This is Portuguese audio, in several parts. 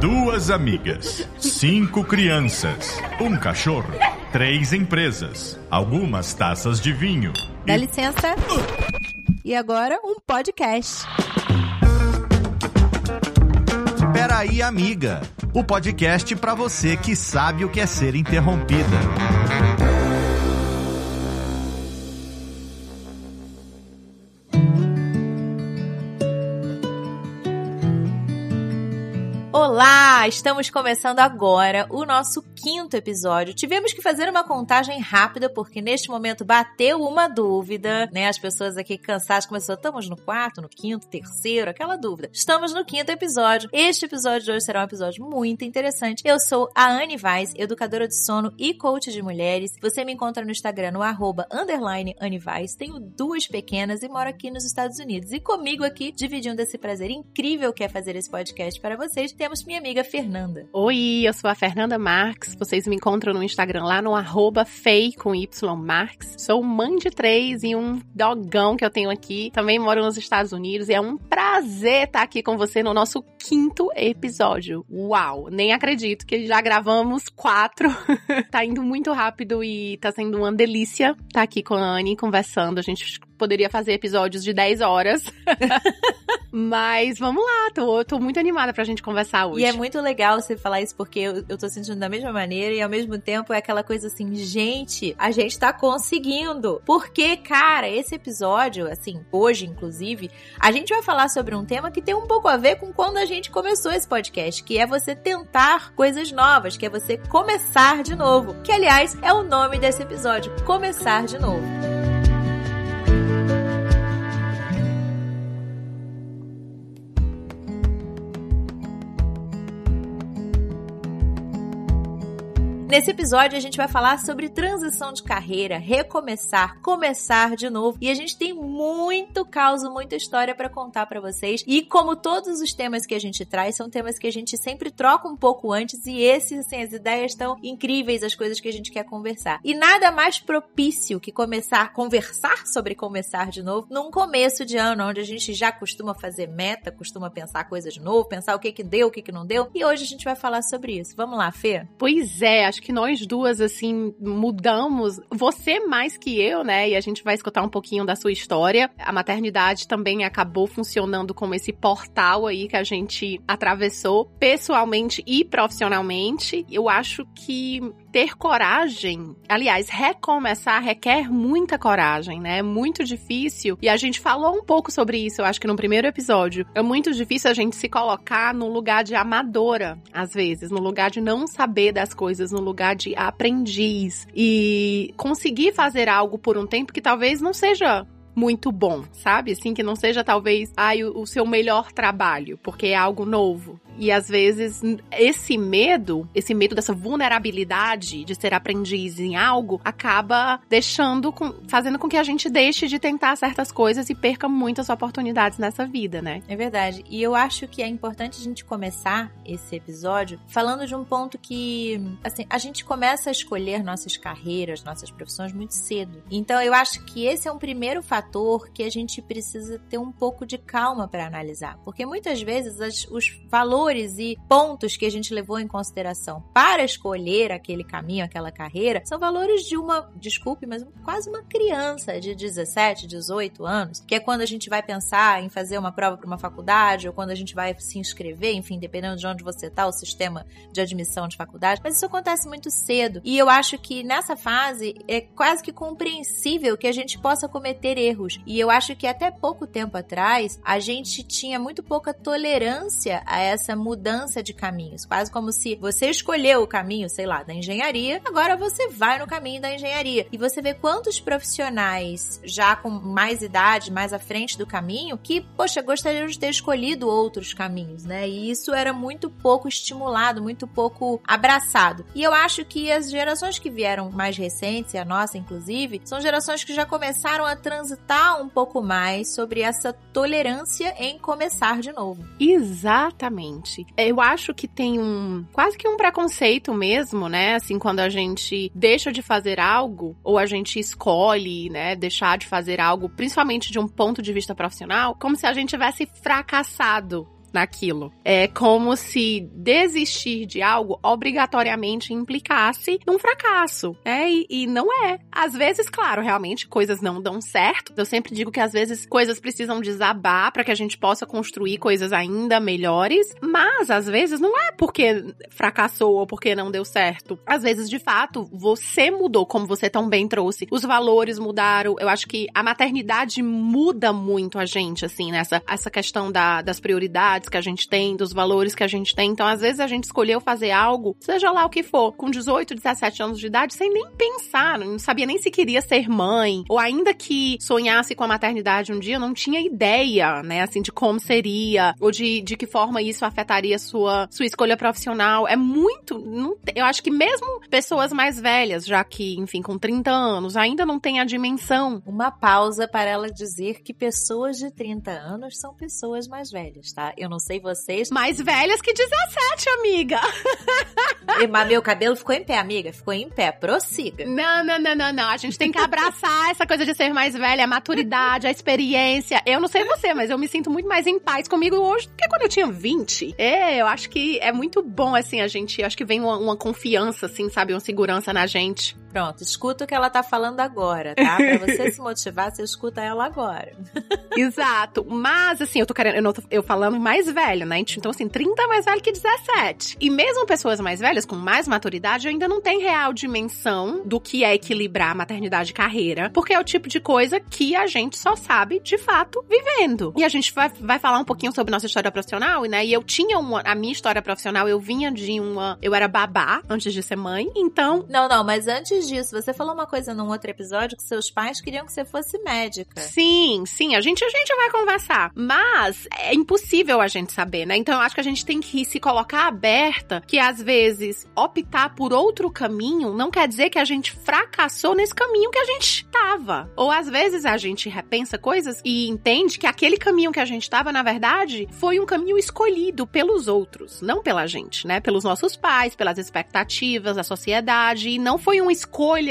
Duas amigas, cinco crianças, um cachorro, três empresas, algumas taças de vinho. Dá licença. E agora um podcast. Peraí, amiga. O podcast para você que sabe o que é ser interrompida. Olá, estamos começando agora o nosso quinto episódio. Tivemos que fazer uma contagem rápida porque neste momento bateu uma dúvida, né? As pessoas aqui cansadas começou, estamos no quarto, no quinto, terceiro, aquela dúvida. Estamos no quinto episódio. Este episódio de hoje será um episódio muito interessante. Eu sou a Anne Vaz, educadora de sono e coach de mulheres. Você me encontra no Instagram no arroba underline Anne. Tenho duas pequenas e moro aqui nos Estados Unidos. E comigo aqui, dividindo esse prazer incrível que é fazer esse podcast para vocês, temos minha amiga Fernanda. Oi, eu sou a Fernanda Marques. Vocês me encontram no Instagram lá no arroba Fei com Y. Sou mãe de três e um dogão que eu tenho aqui. Também moro nos Estados Unidos e é um prazer estar aqui com você no nosso quinto episódio. Uau! Nem acredito que já gravamos quatro. tá indo muito rápido e tá sendo uma delícia estar aqui com a Anne conversando. A gente poderia fazer episódios de 10 horas. Mas vamos lá, tô, tô muito animada pra gente conversar hoje. E é muito legal você falar isso, porque eu, eu tô sentindo da mesma maneira e ao mesmo tempo é aquela coisa assim, gente, a gente tá conseguindo. Porque, cara, esse episódio, assim, hoje inclusive, a gente vai falar sobre um tema que tem um pouco a ver com quando a gente começou esse podcast, que é você tentar coisas novas, que é você começar de novo. Que, aliás, é o nome desse episódio, Começar de Novo. Nesse episódio a gente vai falar sobre transição de carreira, recomeçar, começar de novo. E a gente tem muito caos, muita história para contar para vocês. E como todos os temas que a gente traz, são temas que a gente sempre troca um pouco antes e esses, assim, as ideias estão incríveis, as coisas que a gente quer conversar. E nada mais propício que começar, conversar sobre começar de novo num começo de ano, onde a gente já costuma fazer meta, costuma pensar coisas de novo, pensar o que que deu, o que que não deu. E hoje a gente vai falar sobre isso. Vamos lá, Fê? Pois é, acho que nós duas, assim, mudamos. Você mais que eu, né? E a gente vai escutar um pouquinho da sua história. A maternidade também acabou funcionando como esse portal aí que a gente atravessou pessoalmente e profissionalmente. Eu acho que ter coragem, aliás, recomeçar requer muita coragem, né? É muito difícil. E a gente falou um pouco sobre isso, eu acho que no primeiro episódio. É muito difícil a gente se colocar no lugar de amadora, às vezes, no lugar de não saber das coisas, no lugar de aprendiz e conseguir fazer algo por um tempo que talvez não seja muito bom, sabe? Assim, que não seja talvez ai, o, o seu melhor trabalho, porque é algo novo. E às vezes esse medo, esse medo dessa vulnerabilidade de ser aprendiz em algo, acaba deixando, com, fazendo com que a gente deixe de tentar certas coisas e perca muitas oportunidades nessa vida, né? É verdade. E eu acho que é importante a gente começar esse episódio falando de um ponto que, assim, a gente começa a escolher nossas carreiras, nossas profissões muito cedo. Então eu acho que esse é um primeiro fator que a gente precisa ter um pouco de calma para analisar, porque muitas vezes as, os valores valores e pontos que a gente levou em consideração para escolher aquele caminho, aquela carreira, são valores de uma, desculpe, mas quase uma criança de 17, 18 anos, que é quando a gente vai pensar em fazer uma prova para uma faculdade ou quando a gente vai se inscrever, enfim, dependendo de onde você está, o sistema de admissão de faculdade. Mas isso acontece muito cedo e eu acho que nessa fase é quase que compreensível que a gente possa cometer erros. E eu acho que até pouco tempo atrás a gente tinha muito pouca tolerância a essa mudança de caminhos. Quase como se você escolheu o caminho, sei lá, da engenharia, agora você vai no caminho da engenharia. E você vê quantos profissionais já com mais idade, mais à frente do caminho, que, poxa, gostariam de ter escolhido outros caminhos, né? E isso era muito pouco estimulado, muito pouco abraçado. E eu acho que as gerações que vieram mais recentes, a nossa inclusive, são gerações que já começaram a transitar um pouco mais sobre essa tolerância em começar de novo. Exatamente gente. Eu acho que tem um quase que um preconceito mesmo, né? Assim, quando a gente deixa de fazer algo ou a gente escolhe, né, deixar de fazer algo, principalmente de um ponto de vista profissional, como se a gente tivesse fracassado naquilo. É como se desistir de algo obrigatoriamente implicasse num fracasso, né? E, e não é. Às vezes, claro, realmente coisas não dão certo. Eu sempre digo que às vezes coisas precisam desabar para que a gente possa construir coisas ainda melhores, mas às vezes não é porque fracassou ou porque não deu certo. Às vezes, de fato, você mudou, como você tão bem trouxe. Os valores mudaram. Eu acho que a maternidade muda muito a gente, assim, nessa essa questão da, das prioridades que a gente tem, dos valores que a gente tem. Então, às vezes, a gente escolheu fazer algo, seja lá o que for, com 18, 17 anos de idade, sem nem pensar, não sabia nem se queria ser mãe, ou ainda que sonhasse com a maternidade um dia, não tinha ideia, né, assim, de como seria, ou de, de que forma isso afetaria sua, sua escolha profissional. É muito. Não, eu acho que mesmo pessoas mais velhas, já que, enfim, com 30 anos, ainda não tem a dimensão. Uma pausa para ela dizer que pessoas de 30 anos são pessoas mais velhas, tá? Eu não sei vocês. Mais velhas que 17, amiga. Mas meu cabelo ficou em pé, amiga. Ficou em pé. Prossiga. Não, não, não, não, não. A gente tem que abraçar essa coisa de ser mais velha, a maturidade, a experiência. Eu não sei você, mas eu me sinto muito mais em paz comigo hoje do que quando eu tinha 20. É, eu acho que é muito bom, assim, a gente. Acho que vem uma, uma confiança, assim, sabe? Uma segurança na gente. Pronto, escuta o que ela tá falando agora, tá? Pra você se motivar, você escuta ela agora. Exato. Mas, assim, eu tô querendo. Eu, não tô, eu falando mais velho, né? Então, assim, 30 é mais velho que 17. E mesmo pessoas mais velhas, com mais maturidade, ainda não tem real dimensão do que é equilibrar maternidade e carreira. Porque é o tipo de coisa que a gente só sabe, de fato, vivendo. E a gente vai, vai falar um pouquinho sobre nossa história profissional, né? E eu tinha uma. A minha história profissional, eu vinha de uma. Eu era babá antes de ser mãe, então. Não, não, mas antes disso, você falou uma coisa num outro episódio que seus pais queriam que você fosse médica. Sim, sim, a gente, a gente vai conversar. Mas é impossível a gente saber, né? Então eu acho que a gente tem que se colocar aberta que às vezes optar por outro caminho não quer dizer que a gente fracassou nesse caminho que a gente estava. Ou às vezes a gente repensa coisas e entende que aquele caminho que a gente estava, na verdade, foi um caminho escolhido pelos outros, não pela gente, né? Pelos nossos pais, pelas expectativas da sociedade, e não foi uma escolha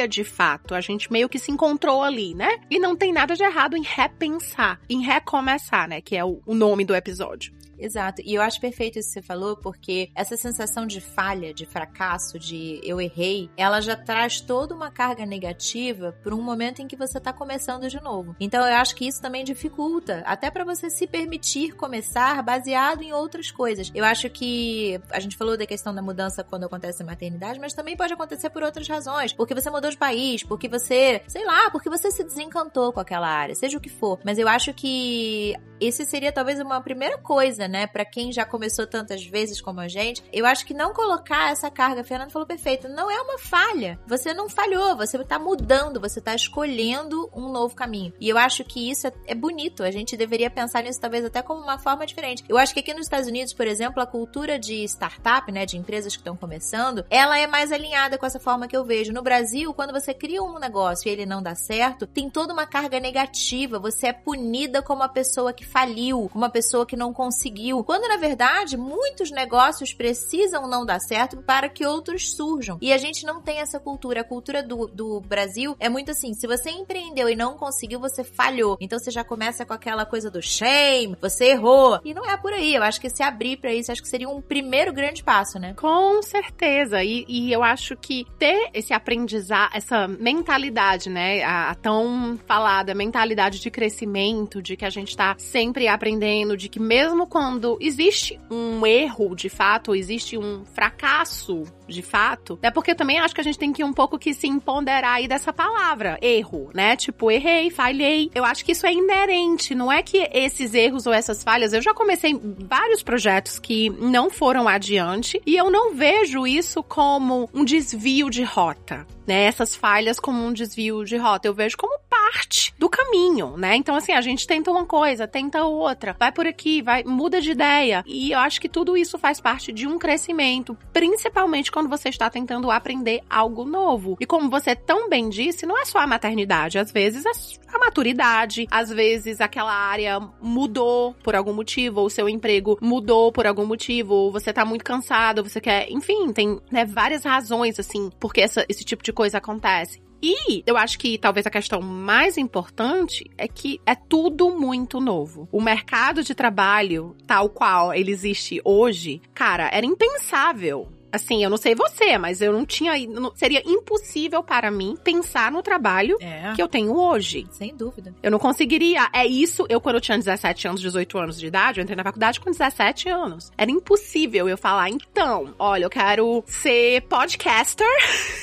de fato. A gente meio que se encontrou ali, né? E não tem nada de errado em repensar, em recomeçar, né? Que é o, o nome do episódio. Exato. E eu acho perfeito isso que você falou, porque essa sensação de falha, de fracasso, de eu errei, ela já traz toda uma carga negativa para um momento em que você tá começando de novo. Então eu acho que isso também dificulta, até para você se permitir começar baseado em outras coisas. Eu acho que a gente falou da questão da mudança quando acontece a maternidade, mas também pode acontecer por outras razões. Porque você mudou de país, porque você, sei lá, porque você se desencantou com aquela área, seja o que for. Mas eu acho que esse seria talvez uma primeira coisa, né, para quem já começou tantas vezes como a gente. Eu acho que não colocar essa carga, Fernando falou perfeito, não é uma falha. Você não falhou, você tá mudando, você tá escolhendo um novo caminho. E eu acho que isso é, é bonito. A gente deveria pensar nisso talvez até como uma forma diferente. Eu acho que aqui nos Estados Unidos, por exemplo, a cultura de startup, né, de empresas que estão começando, ela é mais alinhada com essa forma que eu vejo. No Brasil, quando você cria um negócio e ele não dá certo, tem toda uma carga negativa. Você é punida como a pessoa que faliu, uma pessoa que não conseguiu. Quando na verdade muitos negócios precisam não dar certo para que outros surjam. E a gente não tem essa cultura. A cultura do, do Brasil é muito assim: se você empreendeu e não conseguiu, você falhou. Então você já começa com aquela coisa do shame, você errou. E não é por aí. Eu acho que se abrir para isso, acho que seria um primeiro grande passo, né? Com certeza. E, e eu acho que ter esse aprendizado, essa mentalidade, né? A, a tão falada mentalidade de crescimento, de que a gente tá sempre aprendendo, de que mesmo quando existe um erro de fato, existe um fracasso de fato, é porque eu também acho que a gente tem que um pouco que se empoderar aí dessa palavra, erro, né? Tipo, errei, falhei. Eu acho que isso é inerente, não é que esses erros ou essas falhas, eu já comecei vários projetos que não foram adiante e eu não vejo isso como um desvio de rota né, essas falhas como um desvio de rota. Eu vejo como parte do caminho, né? Então, assim, a gente tenta uma coisa, tenta outra, vai por aqui, vai, muda de ideia. E eu acho que tudo isso faz parte de um crescimento, principalmente quando você está tentando aprender algo novo. E como você tão bem disse, não é só a maternidade, às vezes é a maturidade, às vezes aquela área mudou por algum motivo, ou seu emprego mudou por algum motivo, ou você tá muito cansado, você quer, enfim, tem né, várias razões, assim, porque essa, esse tipo de coisa acontece. E eu acho que talvez a questão mais importante é que é tudo muito novo. O mercado de trabalho, tal qual ele existe hoje, cara, era impensável Assim, eu não sei você, mas eu não tinha. Não, seria impossível para mim pensar no trabalho é. que eu tenho hoje. Sem dúvida. Eu não conseguiria. É isso, eu, quando eu tinha 17 anos, 18 anos de idade, eu entrei na faculdade com 17 anos. Era impossível eu falar, então, olha, eu quero ser podcaster.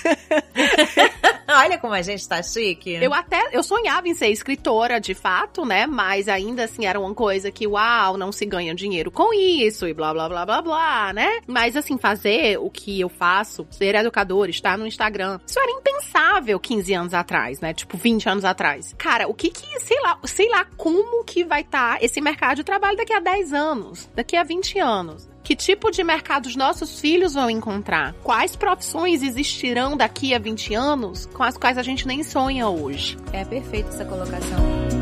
olha como a gente tá chique. Eu até. Eu sonhava em ser escritora, de fato, né? Mas ainda assim era uma coisa que, uau, não se ganha dinheiro com isso e blá blá blá blá blá, né? Mas assim, fazer o que eu faço, ser educador, estar no Instagram. Isso era impensável 15 anos atrás, né? Tipo, 20 anos atrás. Cara, o que que, sei lá, sei lá como que vai estar tá esse mercado de trabalho daqui a 10 anos, daqui a 20 anos. Que tipo de mercado os nossos filhos vão encontrar? Quais profissões existirão daqui a 20 anos com as quais a gente nem sonha hoje? É perfeita essa colocação.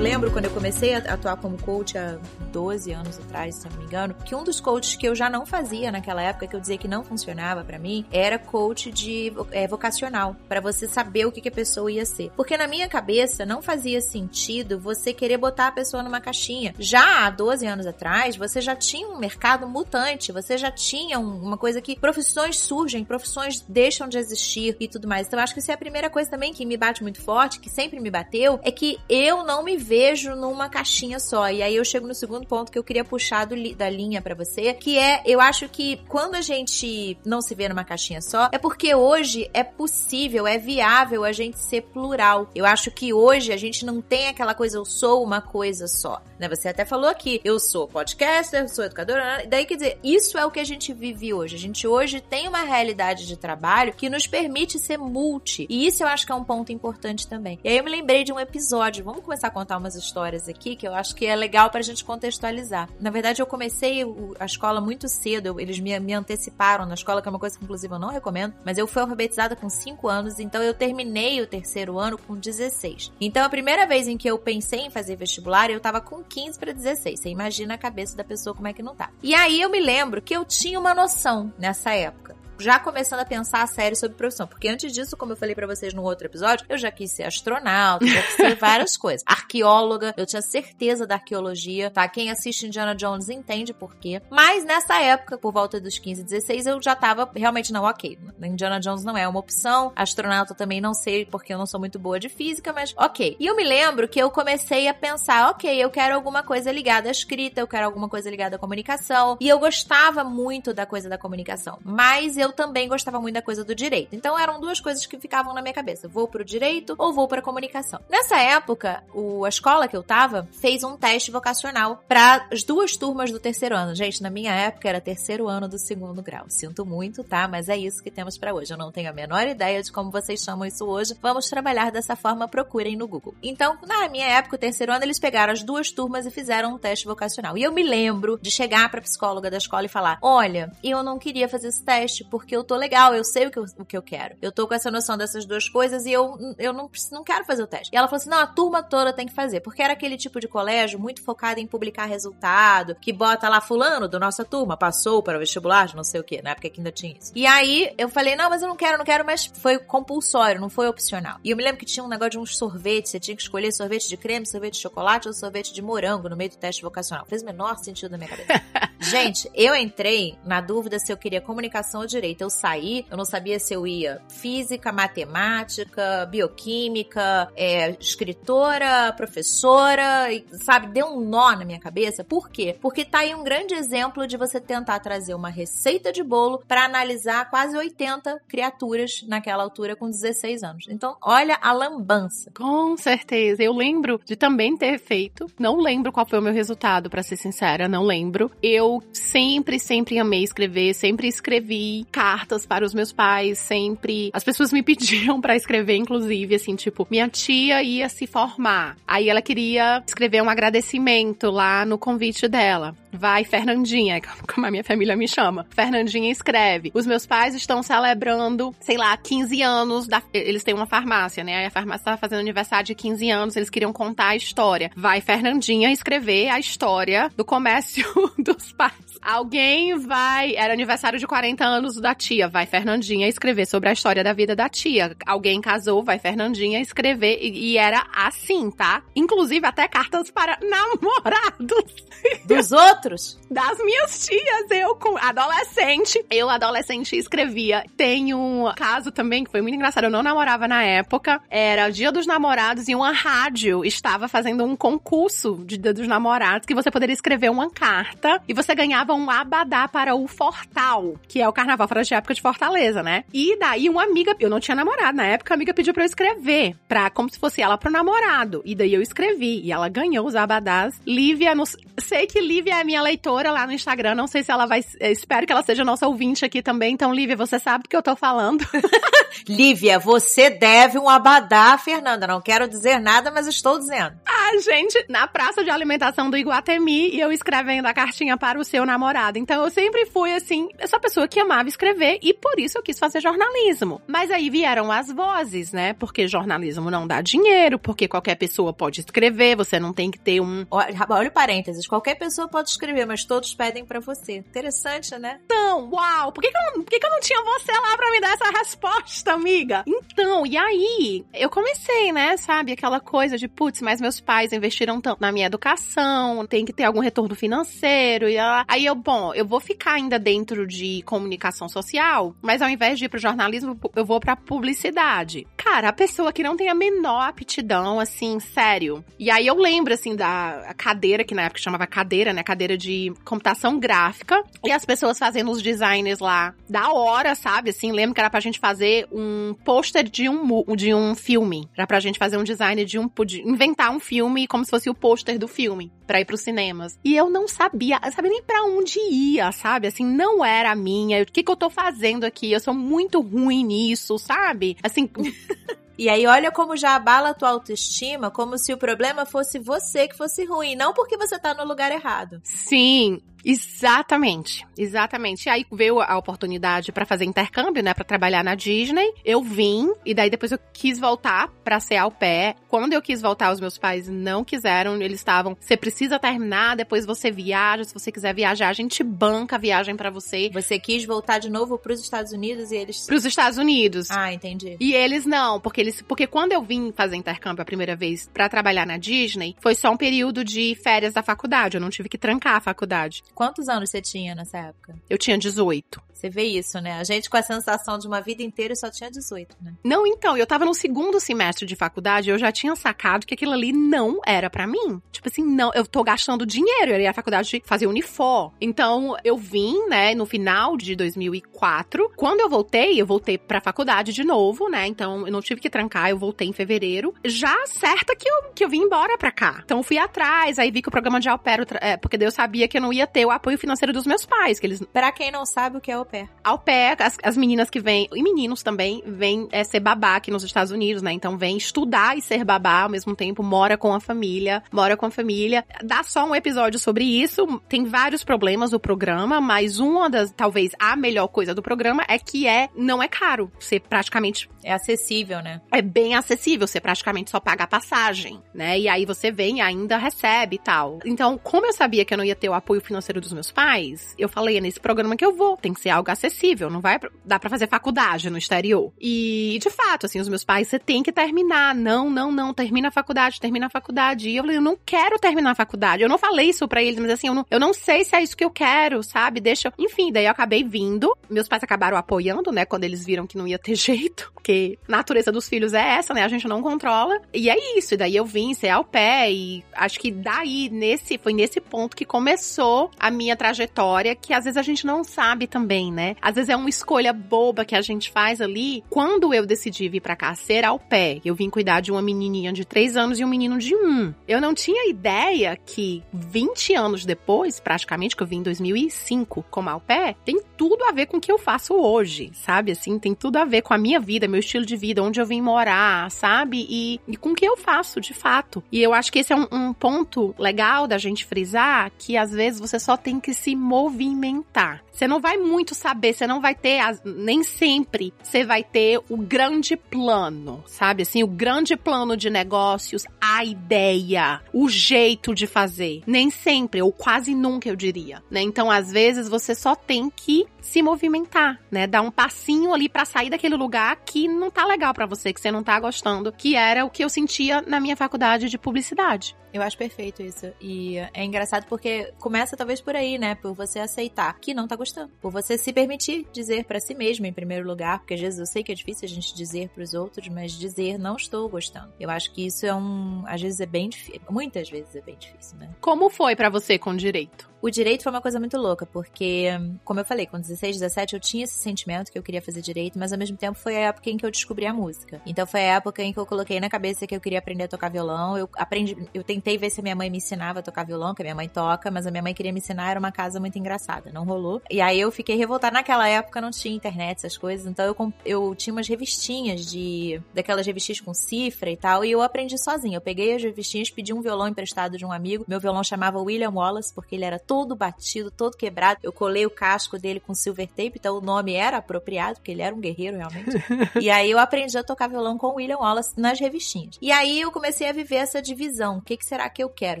Lembro quando eu comecei a atuar como coach há 12 anos atrás, se não me engano, que um dos coaches que eu já não fazia naquela época, que eu dizia que não funcionava para mim, era coach de é, vocacional, para você saber o que, que a pessoa ia ser. Porque na minha cabeça não fazia sentido você querer botar a pessoa numa caixinha. Já há 12 anos atrás, você já tinha um mercado mutante, você já tinha uma coisa que profissões surgem, profissões deixam de existir e tudo mais. Então acho que isso é a primeira coisa também que me bate muito forte, que sempre me bateu, é que eu não me vejo vejo numa caixinha só. E aí eu chego no segundo ponto que eu queria puxar do, da linha para você, que é, eu acho que quando a gente não se vê numa caixinha só, é porque hoje é possível, é viável a gente ser plural. Eu acho que hoje a gente não tem aquela coisa, eu sou uma coisa só. Né? Você até falou aqui, eu sou podcaster, eu sou educadora, daí quer dizer, isso é o que a gente vive hoje. A gente hoje tem uma realidade de trabalho que nos permite ser multi. E isso eu acho que é um ponto importante também. E aí eu me lembrei de um episódio, vamos começar a contar umas histórias aqui que eu acho que é legal pra gente contextualizar. Na verdade, eu comecei a escola muito cedo, eles me, me anteciparam na escola, que é uma coisa que inclusive eu não recomendo, mas eu fui alfabetizada com 5 anos, então eu terminei o terceiro ano com 16. Então a primeira vez em que eu pensei em fazer vestibular, eu tava com 15 para 16. Você imagina a cabeça da pessoa como é que não tá. E aí eu me lembro que eu tinha uma noção nessa época já começando a pensar a sério sobre profissão. Porque antes disso, como eu falei para vocês no outro episódio, eu já quis ser astronauta, já quis ser várias coisas. Arqueóloga, eu tinha certeza da arqueologia, tá? Quem assiste Indiana Jones entende por quê. Mas nessa época, por volta dos 15, 16, eu já tava realmente, não, ok. Indiana Jones não é uma opção. Astronauta também não sei, porque eu não sou muito boa de física, mas ok. E eu me lembro que eu comecei a pensar, ok, eu quero alguma coisa ligada à escrita, eu quero alguma coisa ligada à comunicação. E eu gostava muito da coisa da comunicação. Mas eu eu também gostava muito da coisa do direito. Então eram duas coisas que ficavam na minha cabeça: vou pro direito ou vou pra comunicação. Nessa época, o, a escola que eu tava fez um teste vocacional para as duas turmas do terceiro ano. Gente, na minha época era terceiro ano do segundo grau. Sinto muito, tá? Mas é isso que temos para hoje. Eu não tenho a menor ideia de como vocês chamam isso hoje. Vamos trabalhar dessa forma, procurem no Google. Então, na minha época, o terceiro ano, eles pegaram as duas turmas e fizeram um teste vocacional. E eu me lembro de chegar pra psicóloga da escola e falar: Olha, eu não queria fazer esse teste porque eu tô legal, eu sei o que eu, o que eu quero. Eu tô com essa noção dessas duas coisas e eu, eu não, não quero fazer o teste. E ela falou assim: não, a turma toda tem que fazer. Porque era aquele tipo de colégio muito focado em publicar resultado, que bota lá fulano da nossa turma, passou para o vestibular, não sei o que, na época que ainda tinha isso. E aí eu falei: não, mas eu não quero, não quero, mas foi compulsório, não foi opcional. E eu me lembro que tinha um negócio de uns sorvetes, você tinha que escolher sorvete de creme, sorvete de chocolate ou sorvete de morango no meio do teste vocacional. Fez o menor sentido na minha cabeça. Gente, eu entrei na dúvida se eu queria comunicação ou direito. Eu saí, eu não sabia se eu ia física, matemática, bioquímica, é, escritora, professora, e, sabe? Deu um nó na minha cabeça. Por quê? Porque tá aí um grande exemplo de você tentar trazer uma receita de bolo para analisar quase 80 criaturas naquela altura com 16 anos. Então, olha a lambança. Com certeza. Eu lembro de também ter feito. Não lembro qual foi o meu resultado, para ser sincera, não lembro. Eu sempre, sempre amei escrever, sempre escrevi cartas para os meus pais, sempre. As pessoas me pediam para escrever, inclusive, assim, tipo, minha tia ia se formar. Aí ela queria escrever um agradecimento lá no convite dela. Vai, Fernandinha, como a minha família me chama. Fernandinha escreve. Os meus pais estão celebrando, sei lá, 15 anos da. Eles têm uma farmácia, né? Aí a farmácia estava fazendo aniversário de 15 anos, eles queriam contar a história. Vai, Fernandinha escrever a história do comércio dos pais. Alguém vai. Era aniversário de 40 anos da tia, vai Fernandinha escrever sobre a história da vida da tia. Alguém casou, vai Fernandinha escrever. E, e era assim, tá? Inclusive até cartas para namorados. Dos outros? Das minhas tias, eu com adolescente. Eu, adolescente, escrevia. Tem um caso também que foi muito engraçado. Eu não namorava na época. Era o dia dos namorados e uma rádio estava fazendo um concurso de dia dos namorados que você poderia escrever uma carta e você ganhava um abadá para o Fortal, que é o carnaval fora de época de Fortaleza, né? E daí uma amiga, eu não tinha namorado na época, a amiga pediu para eu escrever, pra, como se fosse ela pro namorado. E daí eu escrevi e ela ganhou os abadás. Lívia, no, sei que Lívia é minha leitora lá no Instagram, não sei se ela vai, espero que ela seja nossa ouvinte aqui também. Então, Lívia, você sabe do que eu tô falando. Lívia, você deve um abadá, Fernanda. Não quero dizer nada, mas estou dizendo. Ah, gente, na praça de alimentação do Iguatemi e eu escrevendo a cartinha para o seu namorado. Então eu sempre fui assim, essa pessoa que amava escrever e por isso eu quis fazer jornalismo. Mas aí vieram as vozes, né? Porque jornalismo não dá dinheiro, porque qualquer pessoa pode escrever, você não tem que ter um. Olha, olha o parênteses, qualquer pessoa pode escrever, mas todos pedem para você. Interessante, né? Então, uau, por que, que, eu, por que, que eu não tinha você lá para me dar essa resposta, amiga? Então, e aí, eu comecei, né, sabe, aquela coisa de, putz, mas meus pais investiram tanto na minha educação, tem que ter algum retorno financeiro, e aí eu, bom, eu vou ficar ainda dentro de comunicação social, mas ao invés de ir pro jornalismo, eu vou pra publicidade. Cara, a pessoa que não tem a menor aptidão, assim, sério. E aí eu lembro, assim, da cadeira, que na época chamava cadeira, né, cadeira de computação gráfica, e as pessoas fazendo os designs lá da hora, sabe, assim, lembro que era pra gente fazer um pôster de um, de um filme. Era pra gente fazer um design de um, de inventar um filme como se fosse o pôster do filme para ir pros cinemas. E eu não sabia, eu sabia nem para onde ia, sabe? Assim, não era a minha. O que que tô fazendo aqui? Eu sou muito ruim nisso, sabe? Assim, E aí, olha como já abala a tua autoestima, como se o problema fosse você que fosse ruim, não porque você tá no lugar errado. Sim, Exatamente, exatamente. E aí veio a oportunidade para fazer intercâmbio, né, para trabalhar na Disney. Eu vim e daí depois eu quis voltar para ser ao pé. Quando eu quis voltar, os meus pais não quiseram. Eles estavam, você precisa terminar, depois você viaja. Se você quiser viajar, a gente banca a viagem para você. Você quis voltar de novo para os Estados Unidos e eles Para os Estados Unidos. Ah, entendi. E eles não, porque eles porque quando eu vim fazer intercâmbio a primeira vez para trabalhar na Disney, foi só um período de férias da faculdade. Eu não tive que trancar a faculdade. Quantos anos você tinha nessa época? Eu tinha 18. Você vê isso, né? A gente com a sensação de uma vida inteira só tinha 18, né? Não, então, eu tava no segundo semestre de faculdade, eu já tinha sacado que aquilo ali não era para mim. Tipo assim, não, eu tô gastando dinheiro, eu ia à faculdade fazer unifor. Então, eu vim, né, no final de 2004. Quando eu voltei, eu voltei pra faculdade de novo, né? Então, eu não tive que trancar, eu voltei em fevereiro. Já certa que eu, que eu vim embora pra cá. Então, eu fui atrás, aí vi que o programa de pair, é, porque eu sabia que eu não ia ter o apoio financeiro dos meus pais, que eles... Pra quem não sabe o que é au pair. Au pair, as, as meninas que vêm, e meninos também, vêm é, ser babá aqui nos Estados Unidos, né? Então, vem estudar e ser babá ao mesmo tempo, mora com a família, mora com a família. Dá só um episódio sobre isso, tem vários problemas do programa, mas uma das, talvez, a melhor coisa do programa é que é, não é caro. Você praticamente... É acessível, né? É bem acessível, você praticamente só paga a passagem, né? E aí você vem e ainda recebe e tal. Então, como eu sabia que eu não ia ter o apoio financeiro dos meus pais, eu falei, é nesse programa que eu vou, tem que ser algo acessível, não vai dar para fazer faculdade no exterior. E, de fato, assim, os meus pais, você tem que terminar, não, não, não, termina a faculdade, termina a faculdade. E eu falei, eu não quero terminar a faculdade. Eu não falei isso para eles, mas assim, eu não, eu não sei se é isso que eu quero, sabe? Deixa. Enfim, daí eu acabei vindo. Meus pais acabaram apoiando, né, quando eles viram que não ia ter jeito, porque a natureza dos filhos é essa, né? A gente não controla. E é isso. E daí eu vim ser ao pé e acho que daí nesse foi nesse ponto que começou a minha trajetória, que às vezes a gente não sabe também, né? Às vezes é uma escolha boba que a gente faz ali. Quando eu decidi vir para cá ser ao pé, eu vim cuidar de uma menininha de 3 anos e um menino de 1. Eu não tinha ideia que 20 anos depois, praticamente, que eu vim em 2005 como ao pé, tem tudo a ver com que eu faço hoje, sabe? Assim, tem tudo a ver com a minha vida, meu estilo de vida, onde eu vim morar, sabe? E, e com o que eu faço, de fato. E eu acho que esse é um, um ponto legal da gente frisar, que às vezes você só tem que se movimentar. Você não vai muito saber, você não vai ter, nem sempre, você vai ter o grande plano, sabe? Assim, o grande plano de negócios, a ideia, o jeito de fazer. Nem sempre, ou quase nunca, eu diria, né? Então, às vezes, você só tem que se movimentar, né? Dar um passinho ali para sair daquele lugar que não tá legal para você, que você não tá gostando, que era o que eu sentia na minha faculdade de publicidade. Eu acho perfeito isso. E é engraçado porque começa talvez por aí, né? Por você aceitar que não tá gostando. Por você se permitir dizer para si mesmo, em primeiro lugar, porque às vezes eu sei que é difícil a gente dizer para os outros, mas dizer não estou gostando. Eu acho que isso é um. Às vezes é bem difícil. Muitas vezes é bem difícil, né? Como foi para você com direito? O direito foi uma coisa muito louca, porque, como eu falei, com 16, 17 eu tinha esse sentimento que eu queria fazer direito, mas ao mesmo tempo foi a época em que eu descobri a música. Então foi a época em que eu coloquei na cabeça que eu queria aprender a tocar violão. Eu aprendi, eu tentei ver se a minha mãe me ensinava a tocar violão, que a minha mãe toca, mas a minha mãe queria me ensinar, era uma casa muito engraçada, não rolou. E aí eu fiquei revoltada. Naquela época não tinha internet, essas coisas, então eu, eu tinha umas revistinhas de. daquelas revistinhas com cifra e tal, e eu aprendi sozinha. Eu peguei as revistinhas, pedi um violão emprestado de um amigo. Meu violão chamava William Wallace, porque ele era todo batido, todo quebrado. Eu colei o casco dele com silver tape, então o nome era apropriado, porque ele era um guerreiro realmente. e aí eu aprendi a tocar violão com o William Wallace nas revistinhas. E aí eu comecei a viver essa divisão. O que, que será que eu quero?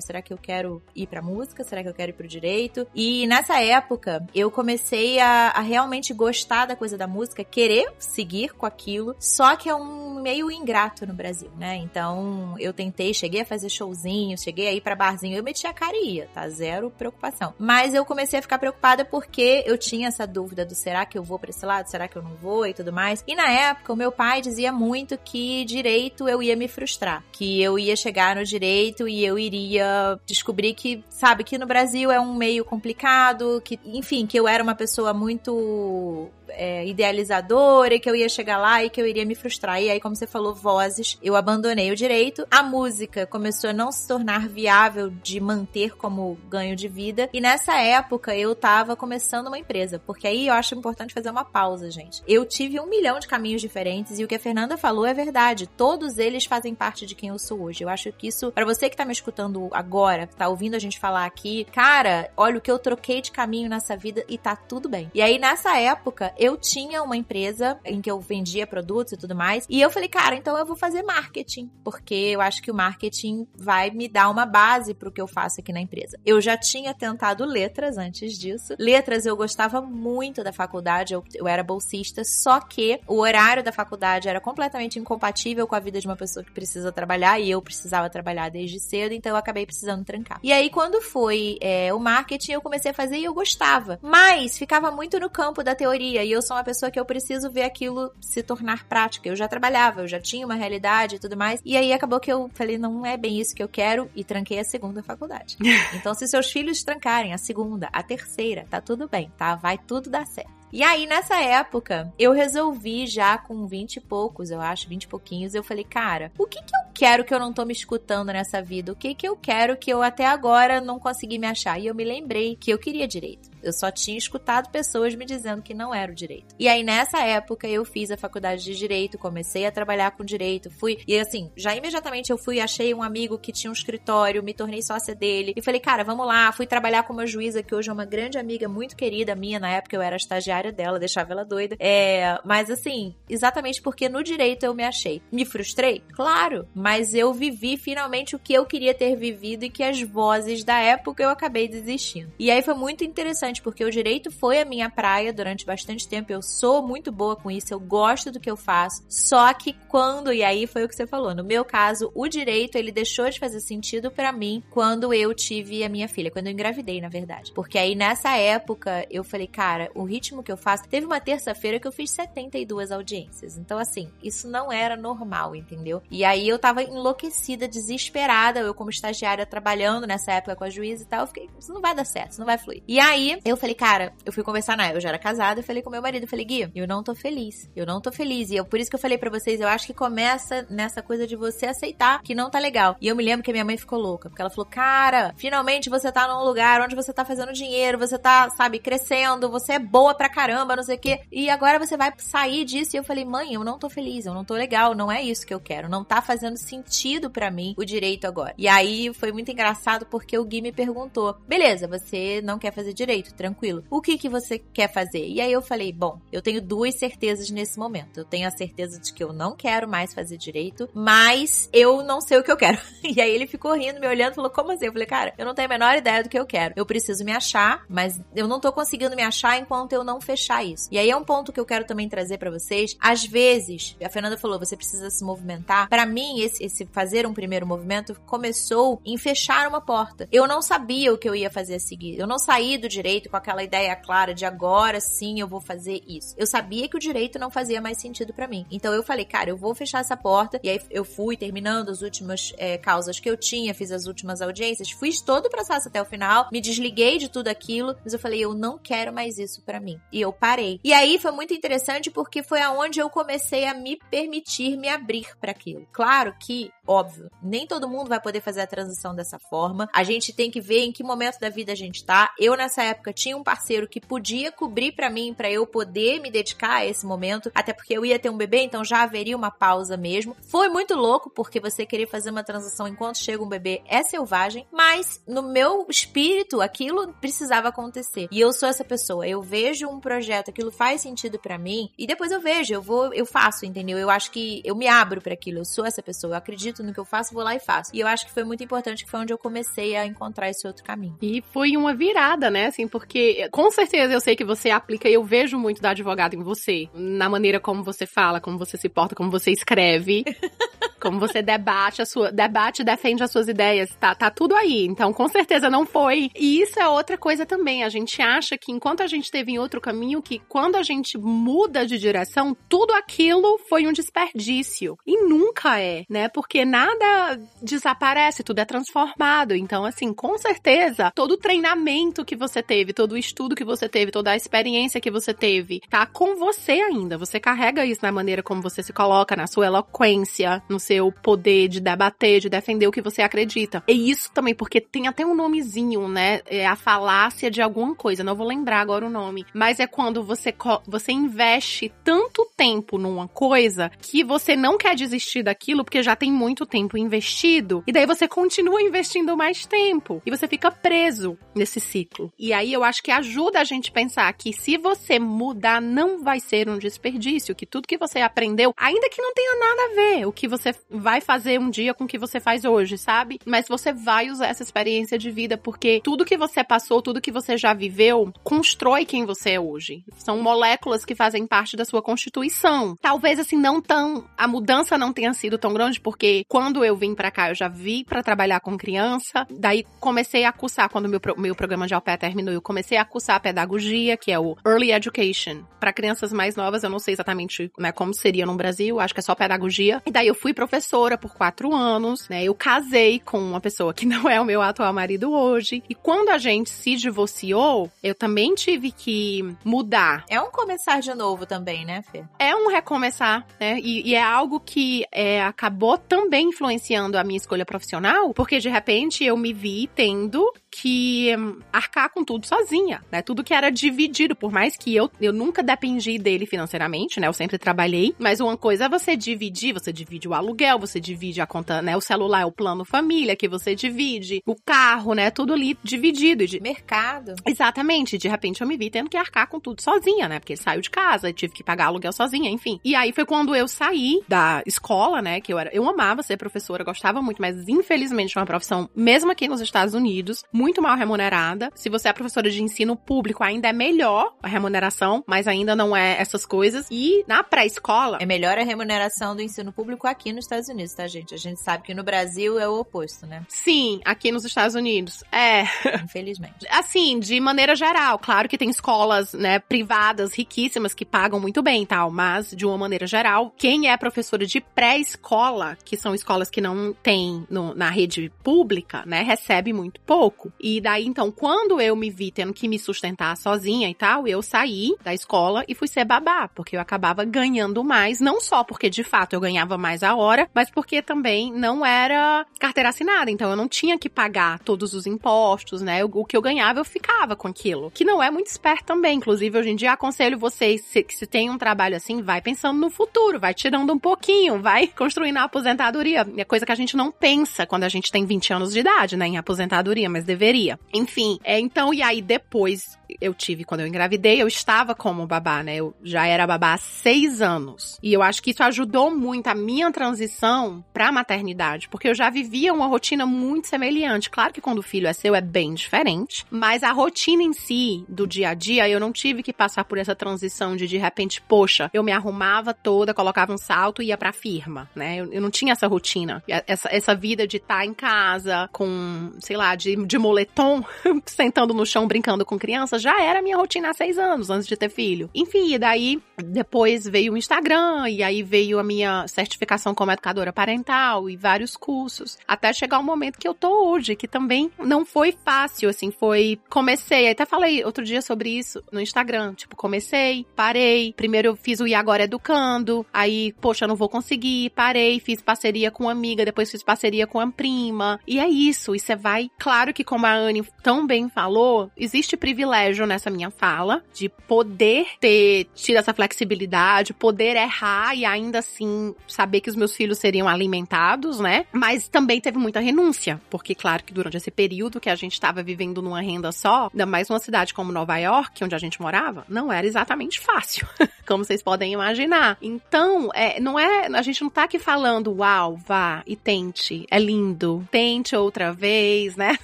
Será que eu quero ir pra música? Será que eu quero ir pro direito? E nessa época eu comecei a, a realmente gostar da coisa da música, querer seguir com aquilo, só que é um meio ingrato no Brasil, né? Então eu tentei, cheguei a fazer showzinho, cheguei a ir pra barzinho, eu metia a cara e ia, tá? Zero preocupação. Mas eu comecei a ficar preocupada porque eu tinha essa dúvida do será que eu vou para esse lado, será que eu não vou e tudo mais. E na época, o meu pai dizia muito que direito eu ia me frustrar, que eu ia chegar no direito e eu iria descobrir que, sabe, que no Brasil é um meio complicado, que, enfim, que eu era uma pessoa muito é, idealizadora e que eu ia chegar lá e que eu iria me frustrar. E aí, como você falou, vozes, eu abandonei o direito. A música começou a não se tornar viável de manter como ganho de vida. E nessa época eu tava começando uma empresa, porque aí eu acho importante fazer uma pausa, gente. Eu tive um milhão de caminhos diferentes e o que a Fernanda falou é verdade. Todos eles fazem parte de quem eu sou hoje. Eu acho que isso, para você que tá me escutando agora, tá ouvindo a gente falar aqui, cara, olha o que eu troquei de caminho nessa vida e tá tudo bem. E aí nessa época eu tinha uma empresa em que eu vendia produtos e tudo mais. E eu falei, cara, então eu vou fazer marketing, porque eu acho que o marketing vai me dar uma base pro que eu faço aqui na empresa. Eu já tinha tentado letras antes disso. Letras eu gostava muito da faculdade, eu, eu era bolsista, só que o horário da faculdade era completamente incompatível com a vida de uma pessoa que precisa trabalhar e eu precisava trabalhar desde cedo, então eu acabei precisando trancar. E aí, quando foi é, o marketing, eu comecei a fazer e eu gostava. Mas ficava muito no campo da teoria e eu sou uma pessoa que eu preciso ver aquilo se tornar prática. Eu já trabalhava, eu já tinha uma realidade e tudo mais. E aí acabou que eu falei, não é bem isso que eu quero e tranquei a segunda faculdade. então, se seus filhos trancarem a segunda, a terceira, tá tudo bem, tá? Vai tudo dar certo. E aí, nessa época, eu resolvi já com 20 e poucos, eu acho, 20 e pouquinhos, eu falei, cara, o que que eu quero que eu não tô me escutando nessa vida? O que que eu quero que eu até agora não consegui me achar? E eu me lembrei que eu queria direito. Eu só tinha escutado pessoas me dizendo que não era o direito. E aí, nessa época, eu fiz a faculdade de direito, comecei a trabalhar com direito, fui. E assim, já imediatamente eu fui, achei um amigo que tinha um escritório, me tornei sócia dele. E falei, cara, vamos lá. Fui trabalhar com uma juíza que hoje é uma grande amiga, muito querida minha. Na época eu era estagiária dela, deixava ela doida. É, mas assim, exatamente porque no direito eu me achei. Me frustrei? Claro, mas eu vivi finalmente o que eu queria ter vivido e que as vozes da época eu acabei desistindo. E aí foi muito interessante interessante porque o direito foi a minha praia durante bastante tempo. Eu sou muito boa com isso, eu gosto do que eu faço. Só que quando, e aí foi o que você falou, no meu caso, o direito ele deixou de fazer sentido para mim quando eu tive a minha filha, quando eu engravidei, na verdade. Porque aí nessa época eu falei, cara, o ritmo que eu faço. Teve uma terça-feira que eu fiz 72 audiências. Então, assim, isso não era normal, entendeu? E aí eu tava enlouquecida, desesperada. Eu, como estagiária, trabalhando nessa época com a juíza e tal, eu fiquei, isso não vai dar certo, isso não vai fluir. E aí Eu falei, cara, eu fui conversar na eu já era casada, eu falei com meu marido, eu falei, Gui, eu não tô feliz. Eu não tô feliz. E eu, por isso que eu falei para vocês, eu acho que começa nessa coisa de você aceitar que não tá legal. E eu me lembro que a minha mãe ficou louca, porque ela falou, cara, finalmente você tá num lugar onde você tá fazendo dinheiro, você tá, sabe, crescendo, você é boa pra caramba, não sei o quê. E agora você vai sair disso. E eu falei, mãe, eu não tô feliz, eu não tô legal, não é isso que eu quero. Não tá fazendo sentido para mim o direito agora. E aí foi muito engraçado porque o Gui me perguntou: beleza, você não quer fazer direito, tranquilo. O que que você quer fazer? E aí eu falei: bom, eu tenho duas certezas nesse momento. Eu tenho a certeza de que eu não quero mais fazer direito, mas eu não sei o que eu quero. E aí ele ficou rindo, me olhando falou: como assim? Eu falei: cara, eu não tenho a menor ideia do que eu quero. Eu preciso me achar, mas eu não tô conseguindo me achar enquanto eu não fechar isso. E aí é um ponto que eu quero também trazer para vocês. Às vezes, a Fernanda falou, você precisa se movimentar. Para mim, esse, esse fazer um primeiro movimento começou em fechar uma porta. Eu não sabia o que eu ia fazer a seguir. Eu não saí do direito com aquela ideia clara de agora sim eu vou fazer isso. Eu sabia que o direito não fazia mais sentido para mim. Então eu falei, cara, eu vou fechar essa porta. E aí eu fui terminando as últimas é, causas que eu tinha, fiz as últimas audiências, fiz todo o processo até o final, me desliguei de tudo aquilo, mas eu falei, eu não quero mais isso para mim. E eu parei. E aí foi muito interessante porque foi aonde eu comecei a me permitir me abrir para aquilo. Claro que Óbvio, nem todo mundo vai poder fazer a transição dessa forma. A gente tem que ver em que momento da vida a gente tá. Eu nessa época tinha um parceiro que podia cobrir para mim para eu poder me dedicar a esse momento, até porque eu ia ter um bebê, então já haveria uma pausa mesmo. Foi muito louco porque você querer fazer uma transição enquanto chega um bebê é selvagem, mas no meu espírito aquilo precisava acontecer. E eu sou essa pessoa, eu vejo um projeto, aquilo faz sentido para mim e depois eu vejo, eu vou, eu faço, entendeu? Eu acho que eu me abro para aquilo, eu sou essa pessoa, eu acredito acredito no que eu faço, vou lá e faço. E eu acho que foi muito importante, que foi onde eu comecei a encontrar esse outro caminho. E foi uma virada, né? Assim, porque com certeza eu sei que você aplica e eu vejo muito da advogada em você. Na maneira como você fala, como você se porta, como você escreve. como você debate a sua, debate e defende as suas ideias, tá, tá tudo aí. Então, com certeza não foi. E isso é outra coisa também. A gente acha que enquanto a gente teve em outro caminho, que quando a gente muda de direção, tudo aquilo foi um desperdício. E nunca é, né? Porque nada desaparece, tudo é transformado. Então, assim, com certeza, todo o treinamento que você teve, todo o estudo que você teve, toda a experiência que você teve, tá com você ainda. Você carrega isso na maneira como você se coloca, na sua eloquência, no seu poder de debater, de defender o que você acredita. E isso também, porque tem até um nomezinho, né? É a falácia de alguma coisa, não vou lembrar agora o nome. Mas é quando você, você investe tanto tempo numa coisa que você não quer desistir daquilo porque já tem muito tempo investido. E daí você continua investindo mais tempo. E você fica preso nesse ciclo. E aí eu acho que ajuda a gente pensar que se você mudar, não vai ser um desperdício. Que tudo que você aprendeu, ainda que não tenha nada a ver, o que você vai fazer um dia com o que você faz hoje, sabe? Mas você vai usar essa experiência de vida porque tudo que você passou, tudo que você já viveu, constrói quem você é hoje. São moléculas que fazem parte da sua constituição. Talvez assim não tão a mudança não tenha sido tão grande porque quando eu vim para cá eu já vi para trabalhar com criança, daí comecei a cursar quando meu meu programa de pair terminou, eu comecei a cursar a pedagogia, que é o Early Education. Para crianças mais novas, eu não sei exatamente né, como seria no Brasil, acho que é só pedagogia. E daí eu fui professora professora por quatro anos, né? Eu casei com uma pessoa que não é o meu atual marido hoje. E quando a gente se divorciou, eu também tive que mudar. É um começar de novo também, né, Fê? É um recomeçar, né? E, e é algo que é, acabou também influenciando a minha escolha profissional, porque de repente eu me vi tendo que arcar com tudo sozinha, né? Tudo que era dividido, por mais que eu, eu nunca dependi dele financeiramente, né? Eu sempre trabalhei, mas uma coisa é você dividir, você divide o aluguel, você divide a conta, né? O celular é o plano família que você divide, o carro, né? Tudo ali dividido. De... Mercado. Exatamente. De repente eu me vi tendo que arcar com tudo sozinha, né? Porque ele saiu de casa, tive que pagar aluguel sozinha, enfim. E aí foi quando eu saí da escola, né? Que eu era, eu amava ser professora, gostava muito, mas infelizmente é uma profissão, mesmo aqui nos Estados Unidos, muito mal remunerada. Se você é professora de ensino público, ainda é melhor a remuneração, mas ainda não é essas coisas. E na pré-escola. É melhor a remuneração do ensino público aqui nos Estados Unidos, tá, gente? A gente sabe que no Brasil é o oposto, né? Sim, aqui nos Estados Unidos. É. Infelizmente. Assim, de maneira geral. Claro que tem escolas, né, privadas, riquíssimas, que pagam muito bem e tal, mas de uma maneira geral, quem é professora de pré-escola, que são escolas que não tem no, na rede pública, né, recebe muito pouco. E daí, então, quando eu me vi tendo que me sustentar sozinha e tal, eu saí da escola e fui ser babá, porque eu acabava ganhando mais, não só porque de fato eu ganhava mais a hora, mas porque também não era carteira assinada, então eu não tinha que pagar todos os impostos, né? O que eu ganhava eu ficava com aquilo, que não é muito esperto também. Inclusive, hoje em dia aconselho vocês se, se tem um trabalho assim, vai pensando no futuro, vai tirando um pouquinho, vai construindo a aposentadoria. É coisa que a gente não pensa quando a gente tem 20 anos de idade, né, em aposentadoria, mas deveria. Enfim, é, então, e aí depois eu tive quando eu engravidei, eu estava como babá, né? Eu já era babá há seis anos. E eu acho que isso ajudou muito a minha transição pra maternidade, porque eu já vivia uma rotina muito semelhante. Claro que quando o filho é seu é bem diferente, mas a rotina em si, do dia a dia, eu não tive que passar por essa transição de de repente, poxa, eu me arrumava toda, colocava um salto e ia pra firma, né? Eu, eu não tinha essa rotina. Essa, essa vida de estar tá em casa com, sei lá, de, de moletom, sentando no chão brincando com crianças já era minha rotina há seis anos, antes de ter filho. Enfim, e daí depois veio o Instagram, e aí veio a minha certificação como educadora parental e vários cursos. Até chegar o momento que eu tô hoje, que também não foi fácil, assim, foi. Comecei, até falei outro dia sobre isso no Instagram. Tipo, comecei, parei. Primeiro eu fiz o E Agora Educando, aí, poxa, não vou conseguir, parei, fiz parceria com uma amiga, depois fiz parceria com a prima. E é isso, e você vai. Claro que, como a Anne tão bem falou, existe privilégio nessa minha fala de poder ter tido essa flexibilidade, poder errar e ainda assim saber que os meus filhos seriam alimentados, né? Mas também teve muita renúncia, porque claro que durante esse período que a gente estava vivendo numa renda só, ainda mais numa cidade como Nova York, onde a gente morava, não era exatamente fácil, como vocês podem imaginar. Então, é, não é, a gente não tá aqui falando, uau, vá e tente, é lindo, tente outra vez, né?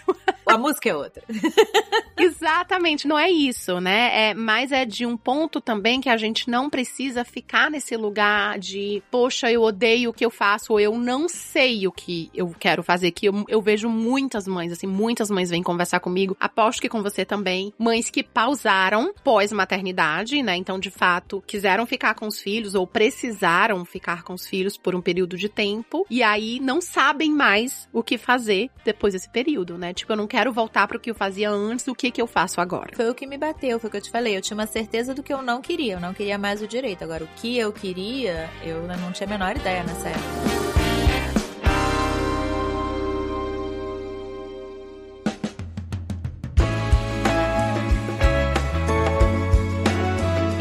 A música é outra. Exatamente, não é isso, né? É, mas é de um ponto também que a gente não precisa ficar nesse lugar de, poxa, eu odeio o que eu faço, ou eu não sei o que eu quero fazer. Que eu, eu vejo muitas mães, assim, muitas mães vêm conversar comigo, aposto que com você também, mães que pausaram pós-maternidade, né? Então, de fato, quiseram ficar com os filhos ou precisaram ficar com os filhos por um período de tempo, e aí não sabem mais o que fazer depois desse período, né? Tipo, eu não quero voltar para o que eu fazia antes, o que que eu faço agora. Foi o que me bateu, foi o que eu te falei. Eu tinha uma certeza do que eu não queria. Eu não queria mais o direito. Agora, o que eu queria, eu não tinha a menor ideia nessa época.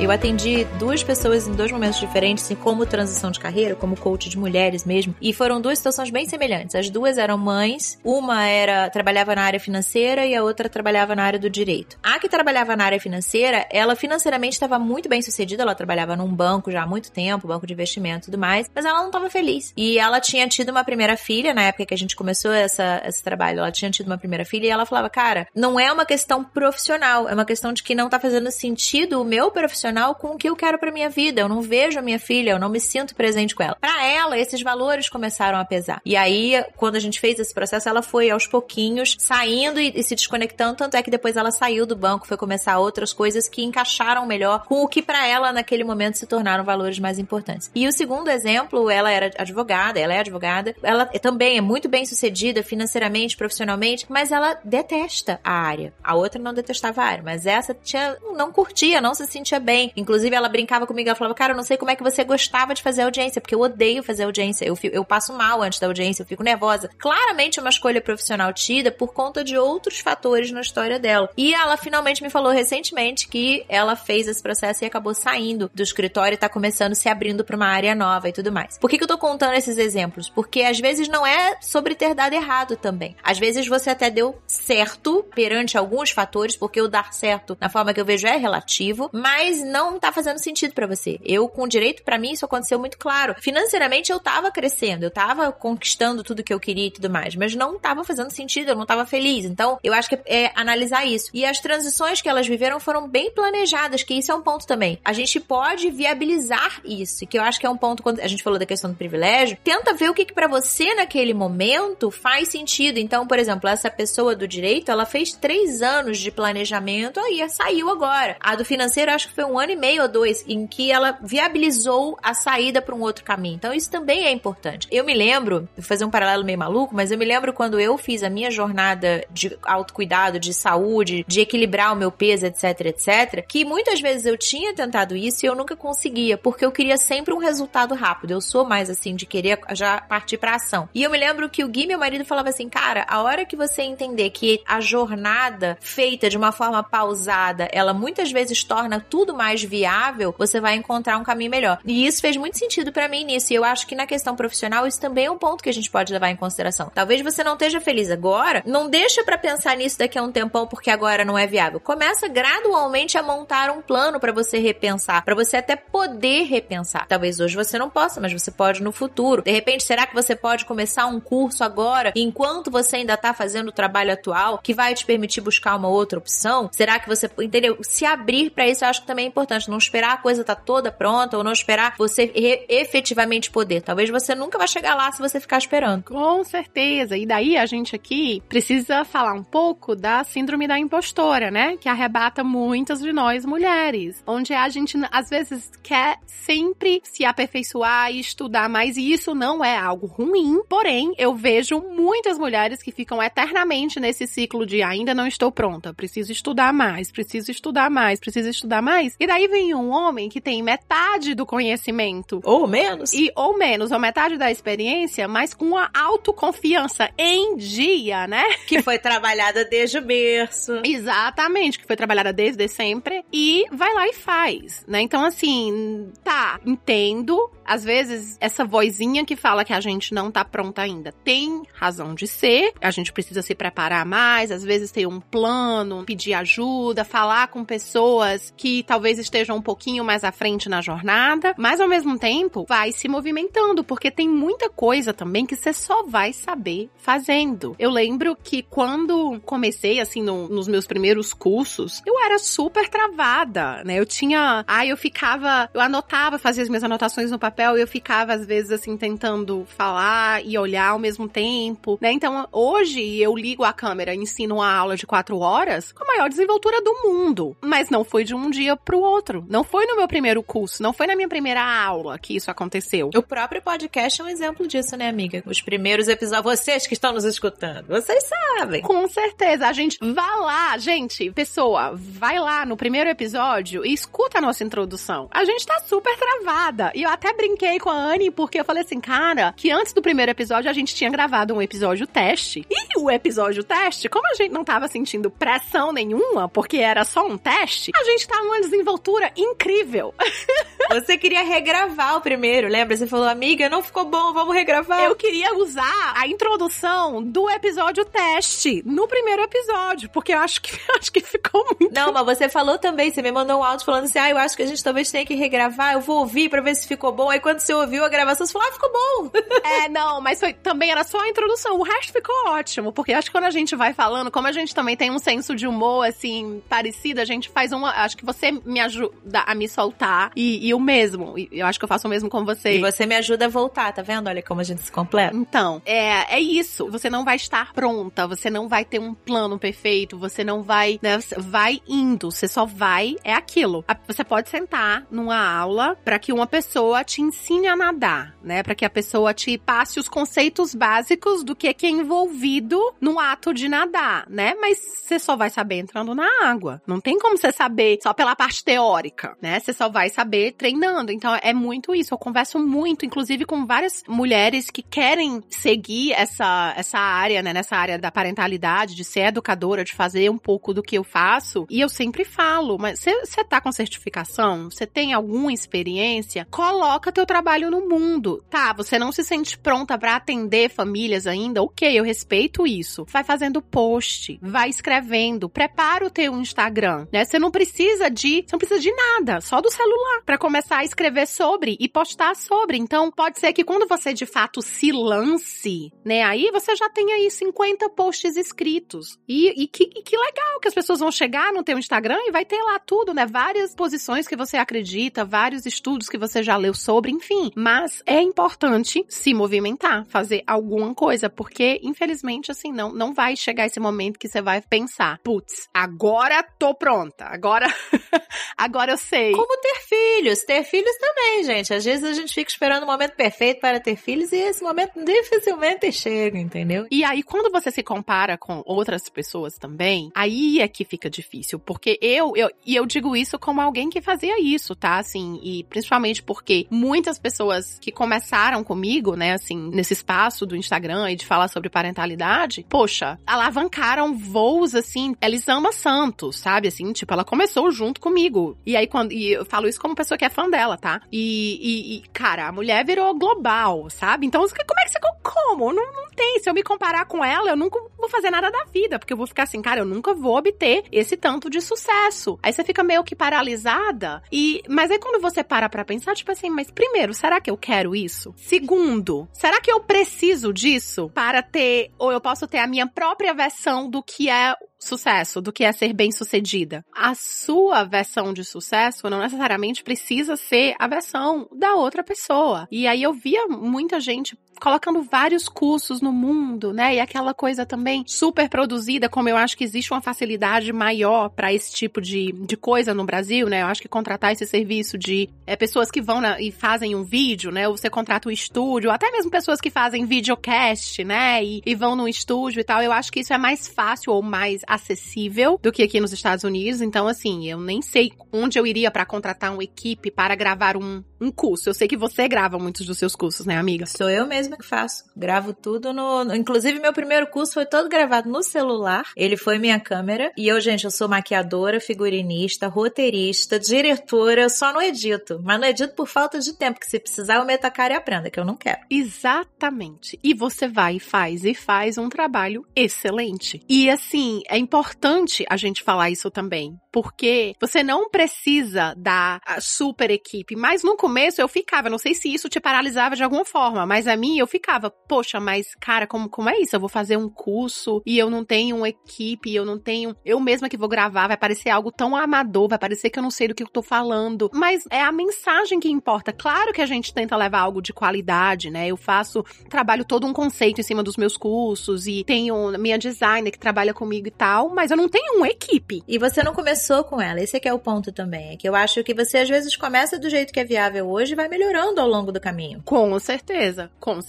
Eu atendi duas pessoas em dois momentos diferentes, assim, como transição de carreira, como coach de mulheres mesmo, e foram duas situações bem semelhantes. As duas eram mães, uma era trabalhava na área financeira e a outra trabalhava na área do direito. A que trabalhava na área financeira, ela financeiramente estava muito bem sucedida, ela trabalhava num banco já há muito tempo, banco de investimento e tudo mais, mas ela não estava feliz. E ela tinha tido uma primeira filha, na época que a gente começou essa, esse trabalho, ela tinha tido uma primeira filha e ela falava, cara, não é uma questão profissional, é uma questão de que não tá fazendo sentido o meu profissional com o que eu quero para minha vida. Eu não vejo a minha filha, eu não me sinto presente com ela. Para ela, esses valores começaram a pesar. E aí, quando a gente fez esse processo, ela foi aos pouquinhos saindo e, e se desconectando, tanto é que depois ela saiu do banco, foi começar outras coisas que encaixaram melhor com o que para ela naquele momento se tornaram valores mais importantes. E o segundo exemplo, ela era advogada, ela é advogada, ela também é muito bem sucedida financeiramente, profissionalmente, mas ela detesta a área. A outra não detestava a área, mas essa tinha, não curtia, não se sentia bem, Inclusive, ela brincava comigo, ela falava, cara, eu não sei como é que você gostava de fazer audiência, porque eu odeio fazer audiência. Eu, eu passo mal antes da audiência, eu fico nervosa. Claramente é uma escolha profissional tida por conta de outros fatores na história dela. E ela finalmente me falou recentemente que ela fez esse processo e acabou saindo do escritório e tá começando se abrindo para uma área nova e tudo mais. Por que, que eu tô contando esses exemplos? Porque às vezes não é sobre ter dado errado também. Às vezes você até deu certo perante alguns fatores, porque o dar certo, na forma que eu vejo, é relativo, mas não tá fazendo sentido para você. Eu, com direito, para mim, isso aconteceu muito claro. Financeiramente, eu tava crescendo, eu tava conquistando tudo que eu queria e tudo mais, mas não tava fazendo sentido, eu não tava feliz. Então, eu acho que é analisar isso. E as transições que elas viveram foram bem planejadas, que isso é um ponto também. A gente pode viabilizar isso, que eu acho que é um ponto quando a gente falou da questão do privilégio. Tenta ver o que, que para você naquele momento faz sentido. Então, por exemplo, essa pessoa do direito, ela fez três anos de planejamento, aí saiu agora. A do financeiro, acho que foi um ano e meio ou dois em que ela viabilizou a saída para um outro caminho. Então isso também é importante. Eu me lembro, vou fazer um paralelo meio maluco, mas eu me lembro quando eu fiz a minha jornada de autocuidado, de saúde, de equilibrar o meu peso, etc, etc, que muitas vezes eu tinha tentado isso e eu nunca conseguia, porque eu queria sempre um resultado rápido. Eu sou mais assim de querer já partir para ação. E eu me lembro que o Gui, meu marido, falava assim: "Cara, a hora que você entender que a jornada feita de uma forma pausada, ela muitas vezes torna tudo mais viável, você vai encontrar um caminho melhor". E isso fez muito sentido para mim nisso. E eu acho que na questão profissional isso também é um ponto que a gente pode levar em consideração. Talvez você não esteja feliz agora, não deixa para pensar nisso daqui a um tempão porque agora não é viável. Começa gradualmente a montar um plano para você repensar, para você até poder repensar. Talvez hoje você não possa, mas você pode no futuro. De repente, será que você pode começar um curso agora, enquanto você ainda tá fazendo o trabalho atual, que vai te permitir buscar uma outra opção? Será que você, entendeu? Se abrir para isso, eu acho que também é. Não esperar a coisa tá toda pronta ou não esperar você efetivamente poder. Talvez você nunca vai chegar lá se você ficar esperando. Com certeza. E daí a gente aqui precisa falar um pouco da síndrome da impostora, né? Que arrebata muitas de nós mulheres. Onde a gente, às vezes, quer sempre se aperfeiçoar e estudar mais. E isso não é algo ruim. Porém, eu vejo muitas mulheres que ficam eternamente nesse ciclo de ainda não estou pronta, preciso estudar mais, preciso estudar mais, preciso estudar mais. E daí vem um homem que tem metade do conhecimento. Ou menos. E, ou menos, ou metade da experiência, mas com a autoconfiança em dia, né? Que foi trabalhada desde o berço. Exatamente, que foi trabalhada desde sempre. E vai lá e faz, né? Então, assim, tá, entendo. Às vezes, essa vozinha que fala que a gente não tá pronta ainda tem razão de ser. A gente precisa se preparar mais, às vezes ter um plano, pedir ajuda, falar com pessoas que talvez estejam um pouquinho mais à frente na jornada, mas ao mesmo tempo vai se movimentando, porque tem muita coisa também que você só vai saber fazendo. Eu lembro que quando comecei, assim, no, nos meus primeiros cursos, eu era super travada, né? Eu tinha. Ai, eu ficava. Eu anotava, fazia as minhas anotações no papel e eu ficava, às vezes, assim, tentando falar e olhar ao mesmo tempo, né? Então, hoje eu ligo a câmera e ensino uma aula de quatro horas com a maior desenvoltura do mundo. Mas não foi de um dia pro. Não foi no meu primeiro curso, não foi na minha primeira aula que isso aconteceu. O próprio podcast é um exemplo disso, né, amiga? Os primeiros episódios, vocês que estão nos escutando, vocês sabem. Com certeza. A gente vai lá, gente, pessoa, vai lá no primeiro episódio e escuta a nossa introdução. A gente tá super travada. E eu até brinquei com a Anne porque eu falei assim, cara, que antes do primeiro episódio a gente tinha gravado um episódio teste. E o episódio teste, como a gente não tava sentindo pressão nenhuma, porque era só um teste, a gente tá numa desenvoltura incrível. Você queria regravar o primeiro, lembra? Você falou, amiga, não ficou bom, vamos regravar. Eu queria usar a introdução do episódio teste no primeiro episódio, porque eu acho que, acho que ficou muito. Não, mas você falou também, você me mandou um áudio falando assim, ah, eu acho que a gente talvez tenha que regravar, eu vou ouvir pra ver se ficou bom. Aí quando você ouviu a gravação, você falou, ah, ficou bom. É, não, mas foi, também era só a introdução, o resto ficou ótimo, porque acho que quando a gente vai falando, como a gente também tem um senso de humor, assim, parecido, a gente faz uma. Acho que você me ajuda a me soltar e, e o mesmo. E eu acho que eu faço o mesmo com você. E você me ajuda a voltar, tá vendo? Olha como a gente se completa. Então, é, é isso. Você não vai estar pronta, você não vai ter um plano perfeito, você não vai. Né, vai indo, você só vai. É aquilo. Você pode sentar numa aula para que uma pessoa te ensine a nadar, né? Para que a pessoa te passe os conceitos básicos do que, que é envolvido no ato de nadar, né? Mas você só vai saber entrando na água. Não tem como você saber só pela parte teórica, né? Você só vai saber treinando. Então é muito isso. Eu converso muito, inclusive com várias mulheres que querem seguir essa, essa área, né? Nessa área da parentalidade, de ser educadora, de fazer um pouco do que eu faço. E eu sempre falo, mas você tá com certificação? Você tem alguma experiência? Coloca teu trabalho no mundo. Tá, você não se sente pronta para atender famílias ainda? Ok, eu respeito isso. Vai fazendo post, vai escrevendo, prepara o teu Instagram, né? Você não precisa de, você não precisa de nada, só do celular para começar começar a escrever sobre e postar sobre. Então, pode ser que quando você de fato se lance, né, aí você já tem aí 50 posts escritos. E, e, que, e que legal que as pessoas vão chegar no teu Instagram e vai ter lá tudo, né? Várias posições que você acredita, vários estudos que você já leu sobre, enfim. Mas é importante se movimentar, fazer alguma coisa, porque infelizmente assim não não vai chegar esse momento que você vai pensar, putz, agora tô pronta, agora agora eu sei. Como ter filhos, ter filhos também, gente. Às vezes a gente fica esperando o momento perfeito para ter filhos e esse momento dificilmente chega, entendeu? E aí quando você se compara com outras pessoas também, aí é que fica difícil, porque eu, eu e eu digo isso como alguém que fazia isso, tá? Assim, e principalmente porque muitas pessoas que começaram comigo, né, assim, nesse espaço do Instagram e de falar sobre parentalidade, poxa, alavancaram voos assim, Elisama Santos, sabe? Assim, tipo, ela começou junto comigo. E aí, quando. E eu falo isso como pessoa que é fã dela, tá? E, e, e cara, a mulher virou global, sabe? Então, como é que você. Como? Não, não tem. Se eu me comparar com ela, eu nunca vou fazer nada da vida, porque eu vou ficar assim, cara, eu nunca vou obter esse tanto de sucesso. Aí você fica meio que paralisada. E. Mas aí quando você para pra pensar, tipo assim, mas primeiro, será que eu quero isso? Segundo, será que eu preciso disso para ter, ou eu posso ter a minha própria versão do que é sucesso, do que é ser bem sucedida. A sua versão de sucesso não necessariamente precisa ser a versão da outra pessoa. E aí eu via muita gente colocando vários cursos no mundo, né? E aquela coisa também super produzida, como eu acho que existe uma facilidade maior para esse tipo de, de coisa no Brasil, né? Eu acho que contratar esse serviço de é, pessoas que vão na, e fazem um vídeo, né? Ou você contrata um estúdio, até mesmo pessoas que fazem videocast, né? E, e vão no estúdio e tal. Eu acho que isso é mais fácil ou mais acessível do que aqui nos Estados Unidos. Então, assim, eu nem sei onde eu iria para contratar uma equipe para gravar um, um curso. Eu sei que você grava muitos dos seus cursos, né, amiga? Sou eu mesma que faço. Gravo tudo no. Inclusive, meu primeiro curso foi todo gravado no celular. Ele foi minha câmera. E eu, gente, eu sou maquiadora, figurinista, roteirista, diretora. Eu só não edito. Mas não edito por falta de tempo. Que se precisar, eu meto a cara e aprenda, que eu não quero. Exatamente. E você vai e faz. E faz um trabalho excelente. E assim, é importante a gente falar isso também. Porque você não precisa da super equipe. Mas no começo eu ficava. Não sei se isso te paralisava de alguma forma. Mas a mim eu ficava, poxa, mas cara, como, como é isso? Eu vou fazer um curso e eu não tenho uma equipe, eu não tenho. Eu mesma que vou gravar, vai parecer algo tão amador, vai parecer que eu não sei do que eu tô falando. Mas é a mensagem que importa. Claro que a gente tenta levar algo de qualidade, né? Eu faço, trabalho todo um conceito em cima dos meus cursos e tenho minha designer que trabalha comigo e tal, mas eu não tenho uma equipe. E você não começou com ela, esse é que é o ponto também. É que eu acho que você às vezes começa do jeito que é viável hoje e vai melhorando ao longo do caminho. Com certeza, com certeza.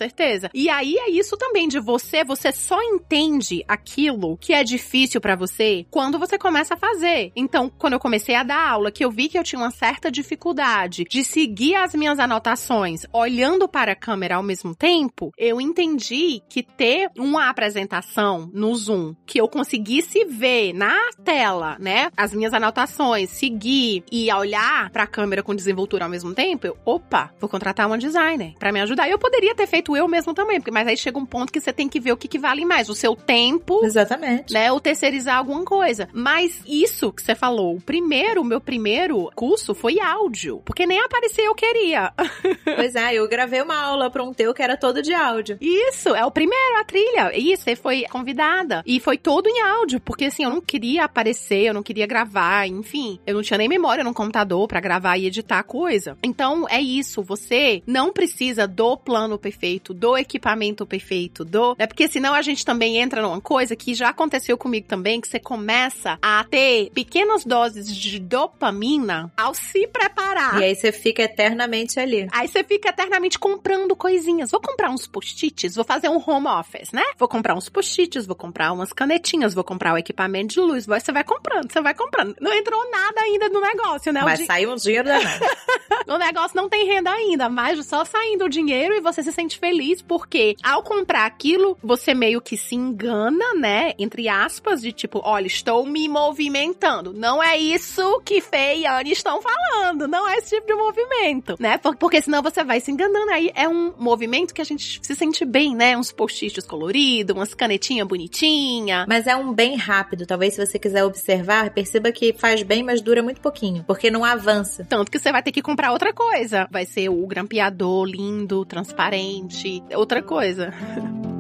E aí é isso também de você, você só entende aquilo que é difícil para você quando você começa a fazer. Então, quando eu comecei a dar aula, que eu vi que eu tinha uma certa dificuldade de seguir as minhas anotações olhando para a câmera ao mesmo tempo, eu entendi que ter uma apresentação no Zoom que eu conseguisse ver na tela, né, as minhas anotações, seguir e olhar para a câmera com desenvoltura ao mesmo tempo, eu, opa, vou contratar uma designer para me ajudar. Eu poderia ter feito eu mesmo também, porque mas aí chega um ponto que você tem que ver o que, que vale mais, o seu tempo, exatamente, né, ou terceirizar alguma coisa. Mas isso que você falou, o primeiro, o meu primeiro curso foi áudio, porque nem aparecer eu queria. Pois é, eu gravei uma aula para um teu que era todo de áudio. Isso, é o primeiro, a trilha. Isso, você foi convidada. E foi todo em áudio, porque assim, eu não queria aparecer, eu não queria gravar, enfim. Eu não tinha nem memória no computador para gravar e editar a coisa. Então, é isso, você não precisa do plano perfeito, do equipamento perfeito, do. É porque senão a gente também entra numa coisa que já aconteceu comigo também, que você começa a ter pequenas doses de dopamina ao se preparar. E aí você fica eternamente ali. Aí você fica eternamente comprando coisinhas. Vou comprar uns post-its, vou fazer um home office, né? Vou comprar uns post-its, vou comprar umas canetinhas, vou comprar o equipamento de luz. Você vai comprando, você vai comprando. Não entrou nada ainda no negócio, né? Mas saiu um dinheiro danado. o negócio não tem renda ainda, mas só saindo o dinheiro e você se sente feliz porque ao comprar aquilo, você meio que se engana, né? Entre aspas, de tipo, olha, estou me movimentando. Não é isso que Fê e Anne estão falando. Não é esse tipo de movimento, né? Porque senão você vai se enganando. Aí é um movimento que a gente se sente bem, né? Uns post-its coloridos, umas canetinhas bonitinhas. Mas é um bem rápido. Talvez se você quiser observar, perceba que faz bem, mas dura muito pouquinho, porque não avança. Tanto que você vai ter que comprar outra coisa. Vai ser o grampeador lindo, transparente, outra coisa.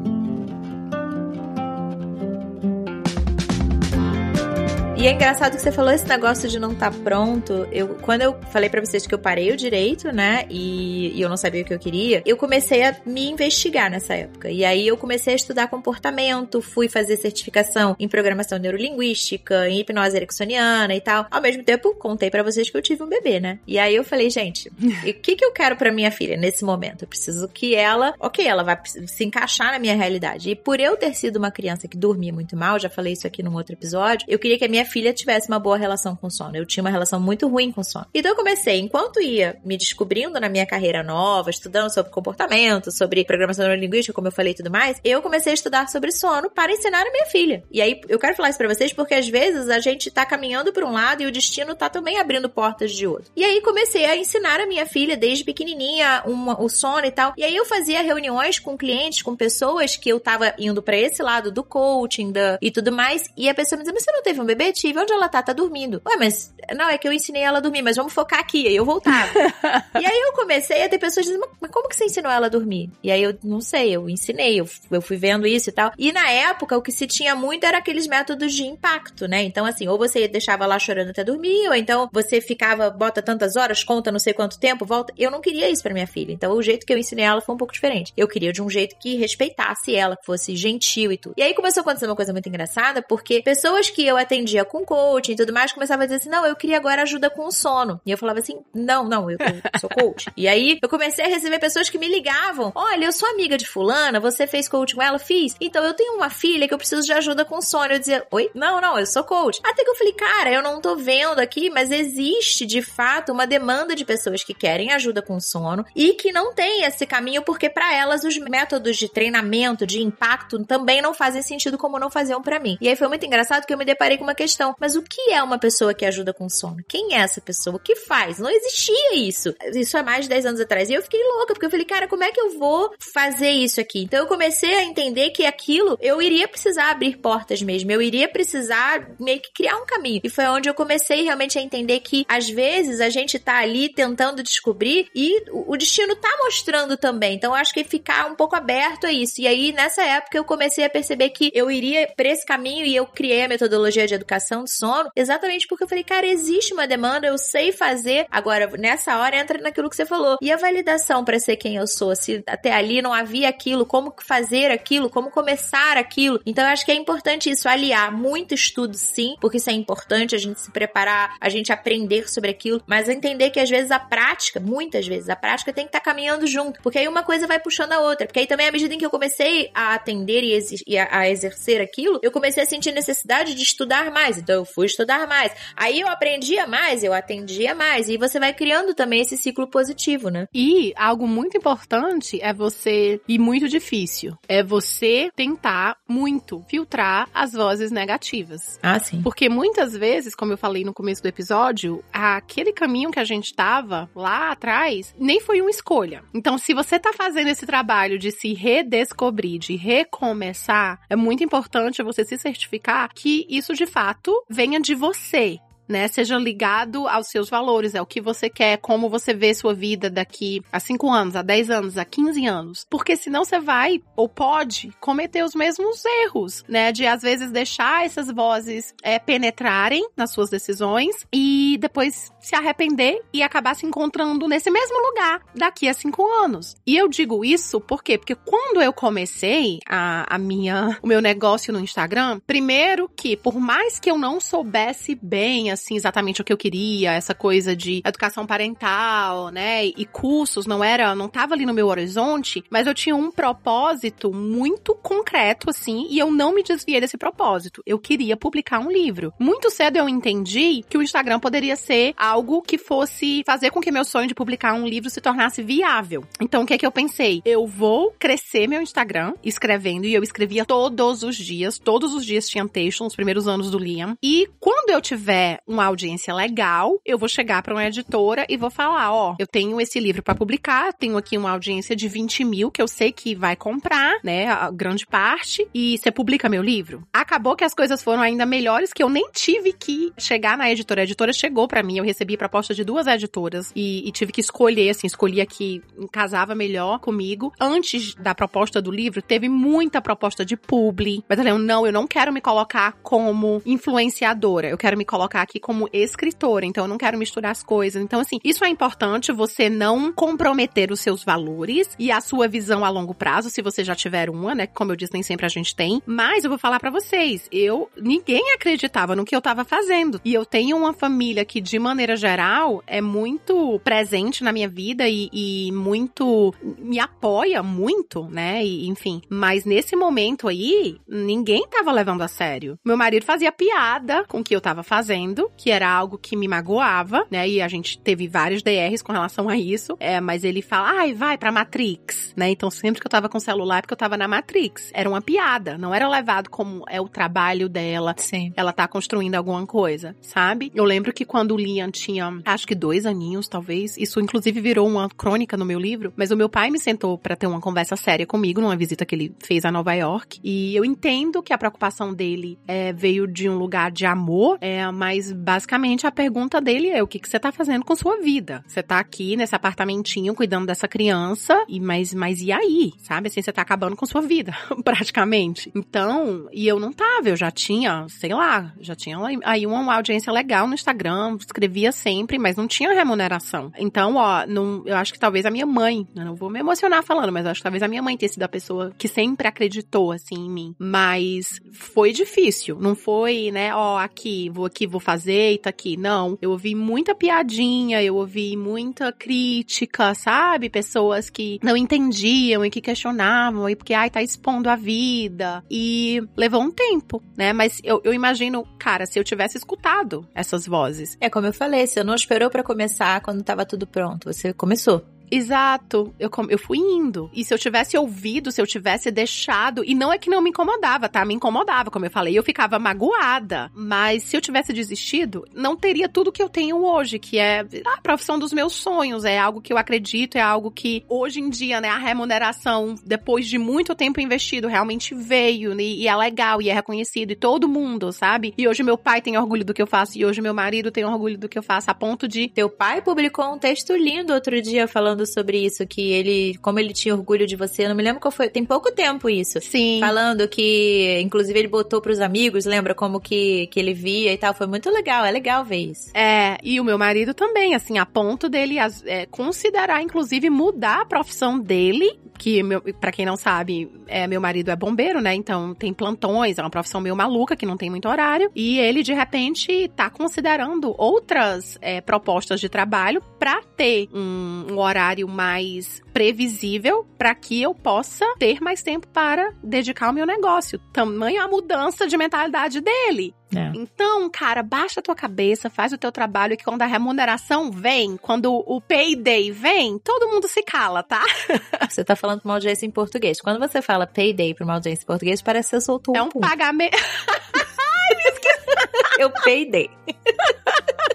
E é engraçado que você falou esse negócio de não estar tá pronto. Eu, quando eu falei para vocês que eu parei o direito, né? E, e, eu não sabia o que eu queria, eu comecei a me investigar nessa época. E aí eu comecei a estudar comportamento, fui fazer certificação em programação neurolinguística, em hipnose ericksoniana e tal. Ao mesmo tempo, contei para vocês que eu tive um bebê, né? E aí eu falei, gente, o que, que eu quero para minha filha nesse momento? Eu preciso que ela, ok, ela vai se encaixar na minha realidade. E por eu ter sido uma criança que dormia muito mal, já falei isso aqui num outro episódio, eu queria que a minha filha tivesse uma boa relação com sono. Eu tinha uma relação muito ruim com sono. Então eu comecei, enquanto ia me descobrindo na minha carreira nova, estudando sobre comportamento, sobre programação neurolinguística, como eu falei e tudo mais, eu comecei a estudar sobre sono para ensinar a minha filha. E aí eu quero falar isso pra vocês porque às vezes a gente tá caminhando por um lado e o destino tá também abrindo portas de outro. E aí comecei a ensinar a minha filha desde pequenininha uma, o sono e tal. E aí eu fazia reuniões com clientes, com pessoas que eu tava indo para esse lado do coaching da, e tudo mais. E a pessoa me dizia, mas você não teve um bebê? Onde ela tá? Tá dormindo. Ué, mas não, é que eu ensinei ela a dormir, mas vamos focar aqui. Aí eu voltava. e aí eu comecei a ter pessoas dizendo, mas como que você ensinou ela a dormir? E aí eu não sei, eu ensinei, eu, eu fui vendo isso e tal. E na época o que se tinha muito era aqueles métodos de impacto, né? Então, assim, ou você deixava lá chorando até dormir, ou então você ficava, bota tantas horas, conta não sei quanto tempo, volta. Eu não queria isso para minha filha. Então, o jeito que eu ensinei ela foi um pouco diferente. Eu queria de um jeito que respeitasse ela, que fosse gentil e tudo. E aí começou a acontecer uma coisa muito engraçada, porque pessoas que eu atendia com coaching e tudo mais começavam a dizer assim: não, eu queria agora ajuda com o sono. E eu falava assim: não, não, eu, eu sou coach. e aí eu comecei a receber pessoas que me ligavam: olha, eu sou amiga de Fulana, você fez coach com ela? Fiz. Então eu tenho uma filha que eu preciso de ajuda com sono. Eu dizia: oi? Não, não, eu sou coach. Até que eu falei: cara, eu não tô vendo aqui, mas existe de fato uma demanda de pessoas que querem ajuda com sono e que não tem esse caminho porque para elas os métodos de treinamento, de impacto também não fazem sentido como não faziam para mim. E aí foi muito engraçado que eu me deparei com uma questão: mas o que é uma pessoa que ajuda com sono? Quem é essa pessoa? O que faz? Não existia isso. Isso há mais de 10 anos atrás. E eu fiquei louca, porque eu falei, cara, como é que eu vou fazer isso aqui? Então eu comecei a entender que aquilo eu iria precisar abrir portas mesmo. Eu iria precisar meio que criar um caminho. E foi onde eu comecei realmente a entender que às vezes a gente tá ali tentando descobrir e o destino tá mostrando também. Então eu acho que ficar um pouco aberto a isso. E aí nessa época eu comecei a perceber que eu iria para esse caminho e eu criei a metodologia de educação de sono exatamente porque eu falei, cara, existe uma demanda, eu sei fazer. Agora, nessa hora entra naquilo que você falou. E a validação para ser quem eu sou? Se até ali não havia aquilo, como fazer aquilo, como começar aquilo. Então eu acho que é importante isso, aliar muito estudo, sim, porque isso é importante, a gente se preparar, a gente aprender sobre aquilo, mas entender que às vezes a prática, muitas vezes, a prática tem que estar tá caminhando junto, porque aí uma coisa vai puxando a outra. Porque aí também, à medida em que eu comecei a atender e, e a, a exercer aquilo, eu comecei a sentir necessidade de estudar mais. Então eu fui estudar mais. Aí eu aprendia mais, eu atendia mais. E você vai criando também esse ciclo positivo, né? E algo muito importante é você, e muito difícil, é você tentar muito filtrar as vozes negativas. Ah, sim. Porque muitas vezes, como eu falei no começo do episódio, aquele caminho que a gente tava lá atrás nem foi uma escolha. Então, se você tá fazendo esse trabalho de se redescobrir, de recomeçar, é muito importante você se certificar que isso de fato venha de você né? Seja ligado aos seus valores, é o que você quer, como você vê sua vida daqui a 5 anos, a 10 anos, a 15 anos. Porque senão você vai ou pode cometer os mesmos erros, né? De às vezes deixar essas vozes é, penetrarem nas suas decisões e depois se arrepender e acabar se encontrando nesse mesmo lugar daqui a 5 anos. E eu digo isso por quê? Porque quando eu comecei a, a minha, o meu negócio no Instagram, primeiro que por mais que eu não soubesse bem, assim exatamente o que eu queria, essa coisa de educação parental, né? E cursos não era, não tava ali no meu horizonte, mas eu tinha um propósito muito concreto assim, e eu não me desviei desse propósito. Eu queria publicar um livro. Muito cedo eu entendi que o Instagram poderia ser algo que fosse fazer com que meu sonho de publicar um livro se tornasse viável. Então o que é que eu pensei? Eu vou crescer meu Instagram escrevendo e eu escrevia todos os dias, todos os dias tinha texto nos primeiros anos do Liam. E quando eu tiver uma audiência legal, eu vou chegar para uma editora e vou falar: ó, eu tenho esse livro para publicar, tenho aqui uma audiência de 20 mil que eu sei que vai comprar, né? A grande parte, e você publica meu livro. Acabou que as coisas foram ainda melhores, que eu nem tive que chegar na editora. A editora chegou para mim, eu recebi proposta de duas editoras e, e tive que escolher, assim, escolhi a que casava melhor comigo. Antes da proposta do livro, teve muita proposta de publi, mas eu falei, não, eu não quero me colocar como influenciadora, eu quero me colocar aqui como escritora, então eu não quero misturar as coisas. Então, assim, isso é importante, você não comprometer os seus valores e a sua visão a longo prazo, se você já tiver uma, né? Como eu disse, nem sempre a gente tem. Mas eu vou falar para vocês, eu ninguém acreditava no que eu tava fazendo. E eu tenho uma família que, de maneira geral, é muito presente na minha vida e, e muito me apoia muito, né? E, enfim. Mas nesse momento aí, ninguém tava levando a sério. Meu marido fazia piada com o que eu tava fazendo, que era algo que me magoava, né? E a gente teve vários DRs com relação a isso. É, mas ele fala, ai, vai pra Matrix, né? Então sempre que eu tava com o celular é porque eu tava na Matrix. Era uma piada, não era levado como é o trabalho dela. Sim. Ela tá construindo alguma coisa, sabe? Eu lembro que quando o Liam tinha, acho que dois aninhos, talvez, isso inclusive virou uma crônica no meu livro, mas o meu pai me sentou para ter uma conversa séria comigo numa visita que ele fez a Nova York. E eu entendo que a preocupação dele é, veio de um lugar de amor, é, mas basicamente a pergunta dele é o que, que você tá fazendo com sua vida? Você tá aqui nesse apartamentinho cuidando dessa criança, e mas, mas e aí? Sabe? Assim, você tá acabando com sua vida, praticamente. Então, e eu não tava, eu já tinha, sei lá, já tinha aí uma audiência legal no Instagram, escrevia sempre, mas não tinha remuneração. Então, ó, não, eu acho que talvez a minha mãe, eu não vou me emocionar falando, mas acho que talvez a minha mãe tenha sido a pessoa que sempre acreditou, assim, em mim. Mas foi difícil, não foi, né, ó, aqui, vou aqui, vou fazer e tá aqui. Não, eu ouvi muita piadinha, eu ouvi muita crítica, sabe? Pessoas que não entendiam e que questionavam, e porque, ai, tá expondo a vida. E levou um tempo, né? Mas eu, eu imagino, cara, se eu tivesse escutado essas vozes. É como eu falei, você não esperou para começar quando tava tudo pronto, você começou. Exato. Eu, eu fui indo. E se eu tivesse ouvido, se eu tivesse deixado. E não é que não me incomodava, tá? Me incomodava, como eu falei. Eu ficava magoada. Mas se eu tivesse desistido, não teria tudo que eu tenho hoje, que é a profissão dos meus sonhos. É algo que eu acredito, é algo que hoje em dia, né, a remuneração, depois de muito tempo investido, realmente veio. E, e é legal, e é reconhecido. E todo mundo, sabe? E hoje meu pai tem orgulho do que eu faço. E hoje meu marido tem orgulho do que eu faço, a ponto de. Teu pai publicou um texto lindo outro dia falando falando sobre isso, que ele, como ele tinha orgulho de você, eu não me lembro qual foi, tem pouco tempo isso. Sim. Falando que, inclusive, ele botou pros amigos, lembra como que, que ele via e tal, foi muito legal, é legal ver isso. É, e o meu marido também, assim, a ponto dele é, considerar, inclusive, mudar a profissão dele que para quem não sabe, é, meu marido é bombeiro, né? Então tem plantões, é uma profissão meio maluca que não tem muito horário. E ele de repente tá considerando outras é, propostas de trabalho para ter um, um, horário mais previsível para que eu possa ter mais tempo para dedicar ao meu negócio. Tamanho a mudança de mentalidade dele. É. Então, cara, baixa a tua cabeça, faz o teu trabalho que quando a remuneração vem, quando o payday vem, todo mundo se cala, tá? Você tá falando pra uma audiência em português. Quando você fala payday pra uma audiência em português, parece que você soltou um É um pagamento. Ai, me esqueci. Eu payday.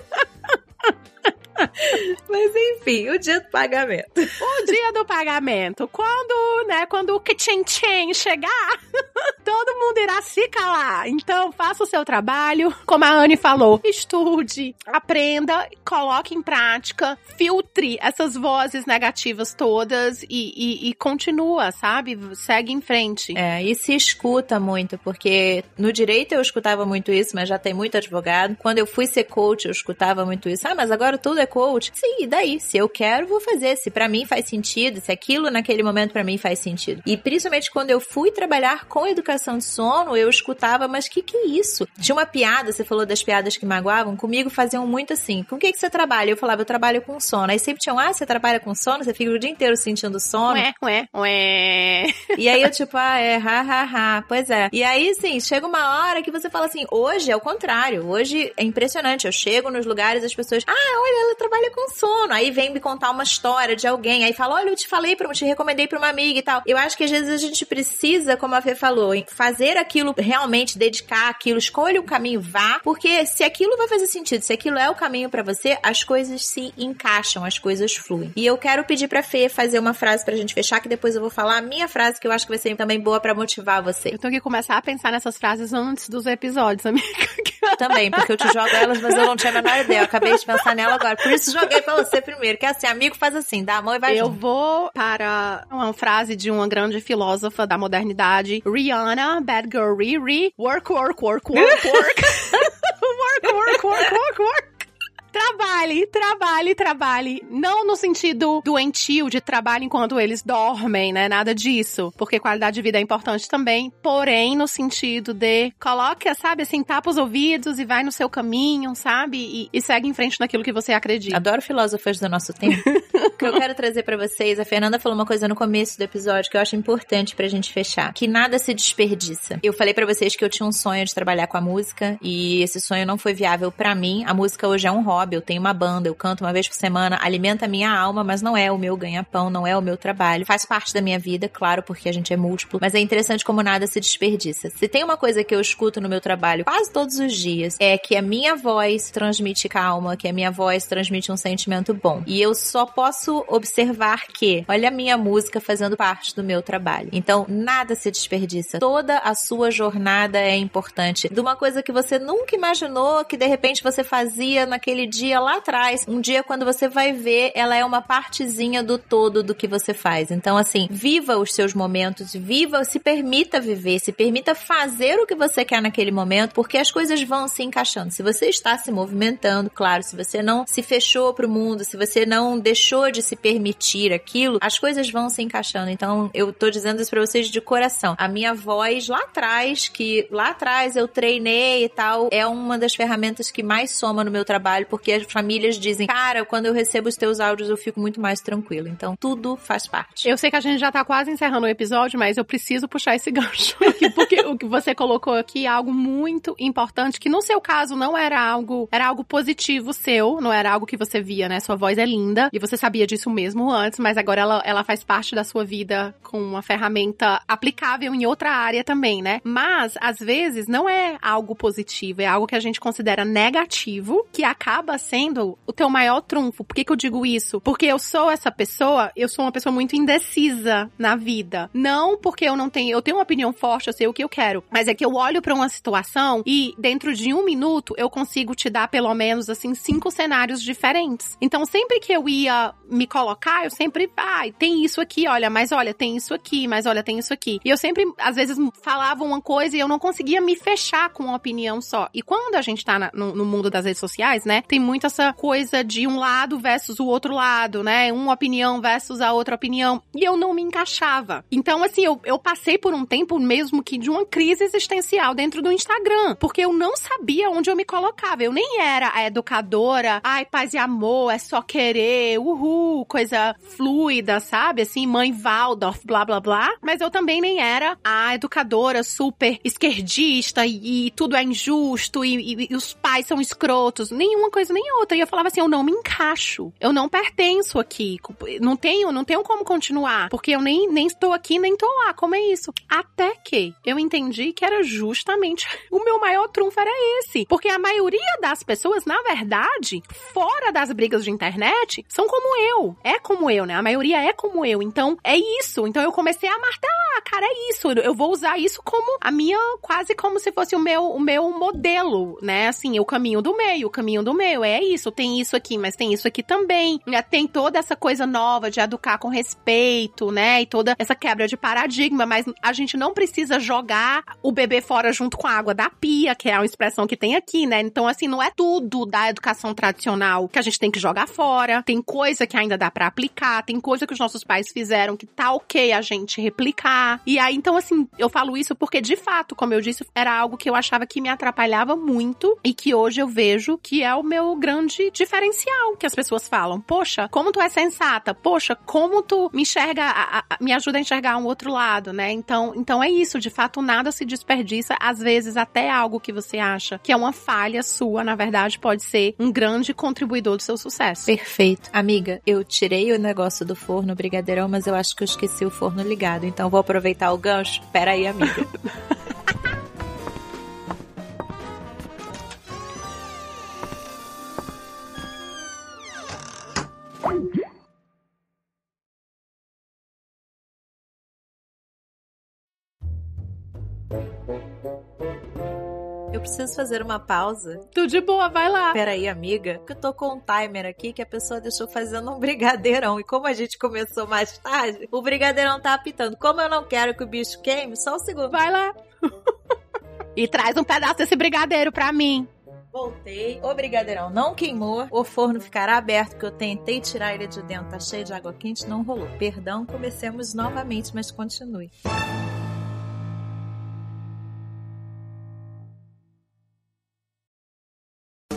Mas enfim, o dia do pagamento. O dia do pagamento. Quando, né, quando o kitchen chegar, todo mundo irá se calar. Então, faça o seu trabalho. Como a Anne falou, estude, aprenda, coloque em prática, filtre essas vozes negativas todas e, e, e continua, sabe? Segue em frente. É, e se escuta muito, porque no direito eu escutava muito isso, mas já tem muito advogado. Quando eu fui ser coach, eu escutava muito isso. Ah, mas agora tudo é coach. Sim, e daí? Se eu quero, vou fazer. Se para mim faz sentido, se aquilo naquele momento para mim faz sentido. E principalmente quando eu fui trabalhar com educação de sono, eu escutava, mas que que é isso? Tinha uma piada, você falou das piadas que magoavam, comigo faziam muito assim. Com o que que você trabalha? Eu falava, eu trabalho com sono. Aí sempre tinham, ah, você trabalha com sono? Você fica o dia inteiro sentindo sono? Ué, ué, ué. E aí eu tipo, ah, é, ha, ha, ha. Pois é. E aí, sim, chega uma hora que você fala assim, hoje é o contrário. Hoje é impressionante. Eu chego nos lugares, as pessoas, ah, olha, ela trabalha com sono. Aí vem me contar uma história de alguém, aí fala: olha, eu te falei, pra, te recomendei pra uma amiga e tal. Eu acho que às vezes a gente precisa, como a Fê falou, fazer aquilo realmente, dedicar aquilo, escolha um caminho, vá, porque se aquilo vai fazer sentido, se aquilo é o caminho para você, as coisas se encaixam, as coisas fluem. E eu quero pedir pra Fê fazer uma frase pra gente fechar, que depois eu vou falar a minha frase, que eu acho que vai ser também boa para motivar você. Eu tenho que começar a pensar nessas frases antes dos episódios, amiga. Também, porque eu te jogo elas, mas eu não tinha a menor ideia. Eu acabei de pensar nela agora. Por isso joguei pra você primeiro. Que é assim, amigo faz assim, dá a mão e vai Eu junto. vou para uma frase de uma grande filósofa da modernidade, Rihanna, Bad Girl Riri, work, work, work, work, work. work, work, work, work, work. Trabalhe, trabalhe, trabalhe. Não no sentido doentio de trabalho enquanto eles dormem, né? Nada disso. Porque qualidade de vida é importante também. Porém, no sentido de coloque, sabe, assim, tapa os ouvidos e vai no seu caminho, sabe? E, e segue em frente naquilo que você acredita. Adoro filósofos do nosso tempo. o que eu quero trazer para vocês, a Fernanda falou uma coisa no começo do episódio que eu acho importante pra gente fechar, que nada se desperdiça. Eu falei para vocês que eu tinha um sonho de trabalhar com a música e esse sonho não foi viável para mim. A música hoje é um hobby, eu tenho uma banda, eu canto uma vez por semana, alimenta a minha alma, mas não é o meu ganha-pão, não é o meu trabalho. Faz parte da minha vida, claro, porque a gente é múltiplo, mas é interessante como nada se desperdiça. Se tem uma coisa que eu escuto no meu trabalho quase todos os dias, é que a minha voz transmite calma, que a minha voz transmite um sentimento bom. E eu só posso observar que, olha a minha música fazendo parte do meu trabalho. Então, nada se desperdiça. Toda a sua jornada é importante. De uma coisa que você nunca imaginou que de repente você fazia naquele dia lá atrás, um dia quando você vai ver, ela é uma partezinha do todo do que você faz. Então, assim, viva os seus momentos, viva, se permita viver, se permita fazer o que você quer naquele momento, porque as coisas vão se encaixando. Se você está se movimentando, claro, se você não se fechou pro mundo, se você não deixou de se permitir aquilo, as coisas vão se encaixando. Então, eu tô dizendo isso pra vocês de coração. A minha voz lá atrás, que lá atrás eu treinei e tal, é uma das ferramentas que mais soma no meu trabalho, porque as famílias dizem, cara, quando eu recebo os teus áudios eu fico muito mais tranquilo. Então, tudo faz parte. Eu sei que a gente já tá quase encerrando o episódio, mas eu preciso puxar esse gancho aqui, porque o que você colocou aqui é algo muito importante, que no seu caso não era algo, era algo positivo seu, não era algo que você via, né? Sua voz é linda, e você sabia disso mesmo antes, mas agora ela, ela faz parte da sua vida com uma ferramenta aplicável em outra área também, né? Mas, às vezes, não é algo positivo, é algo que a gente considera negativo, que acaba sendo o teu maior trunfo. Por que, que eu digo isso? Porque eu sou essa pessoa, eu sou uma pessoa muito indecisa na vida. Não porque eu não tenho, eu tenho uma opinião forte, eu sei o que eu quero, mas é que eu olho para uma situação e dentro de um minuto eu consigo te dar pelo menos assim cinco cenários diferentes. Então sempre que eu ia me colocar, eu sempre, ai, ah, tem isso aqui, olha, mas olha, tem isso aqui, mas olha, tem isso aqui. E eu sempre, às vezes, falava uma coisa e eu não conseguia me fechar com uma opinião só. E quando a gente tá na, no, no mundo das redes sociais, né, tem muito essa coisa de um lado versus o outro lado, né? Uma opinião versus a outra opinião. E eu não me encaixava. Então, assim, eu, eu passei por um tempo mesmo que de uma crise existencial dentro do Instagram. Porque eu não sabia onde eu me colocava. Eu nem era a educadora, ai, paz e amor, é só querer, uhul, coisa fluida, sabe? Assim, mãe Waldorf, blá blá blá. Mas eu também nem era a educadora super esquerdista e, e tudo é injusto e, e, e os pais são escrotos. Nenhuma coisa nem outra. E eu falava assim, eu não me encaixo. Eu não pertenço aqui. Não tenho, não tenho como continuar. Porque eu nem, nem estou aqui, nem estou lá. Como é isso? Até que eu entendi que era justamente o meu maior trunfo era esse. Porque a maioria das pessoas, na verdade, fora das brigas de internet, são como eu. É como eu, né? A maioria é como eu. Então, é isso. Então eu comecei a martelar, cara, é isso. Eu vou usar isso como a minha, quase como se fosse o meu, o meu modelo, né? Assim, o caminho do meio, o caminho do meio. É isso, tem isso aqui, mas tem isso aqui também. Tem toda essa coisa nova de educar com respeito, né? E toda essa quebra de paradigma, mas a gente não precisa jogar o bebê fora junto com a água da pia, que é uma expressão que tem aqui, né? Então, assim, não é tudo da educação tradicional que a gente tem que jogar fora. Tem coisa que que ainda dá para aplicar, tem coisa que os nossos pais fizeram que tá ok a gente replicar. E aí, então, assim, eu falo isso porque, de fato, como eu disse, era algo que eu achava que me atrapalhava muito e que hoje eu vejo que é o meu grande diferencial que as pessoas falam. Poxa, como tu é sensata? Poxa, como tu me enxerga, a, a, me ajuda a enxergar um outro lado, né? Então, então é isso, de fato, nada se desperdiça. Às vezes, até algo que você acha que é uma falha sua, na verdade, pode ser um grande contribuidor do seu sucesso. Perfeito. Amiga, eu tirei o negócio do forno brigadeirão, mas eu acho que eu esqueci o forno ligado. Então vou aproveitar o gancho. Pera aí, amiga. Eu preciso fazer uma pausa. Tudo de boa, vai lá. Peraí, amiga, que eu tô com um timer aqui que a pessoa deixou fazendo um brigadeirão. E como a gente começou mais tarde, o brigadeirão tá apitando. Como eu não quero que o bicho queime, só um segundo. Vai lá. e traz um pedaço desse brigadeiro pra mim. Voltei. O brigadeirão não queimou. O forno ficará aberto, que eu tentei tirar ele de dentro. Tá cheio de água quente, não rolou. Perdão, comecemos novamente, mas continue.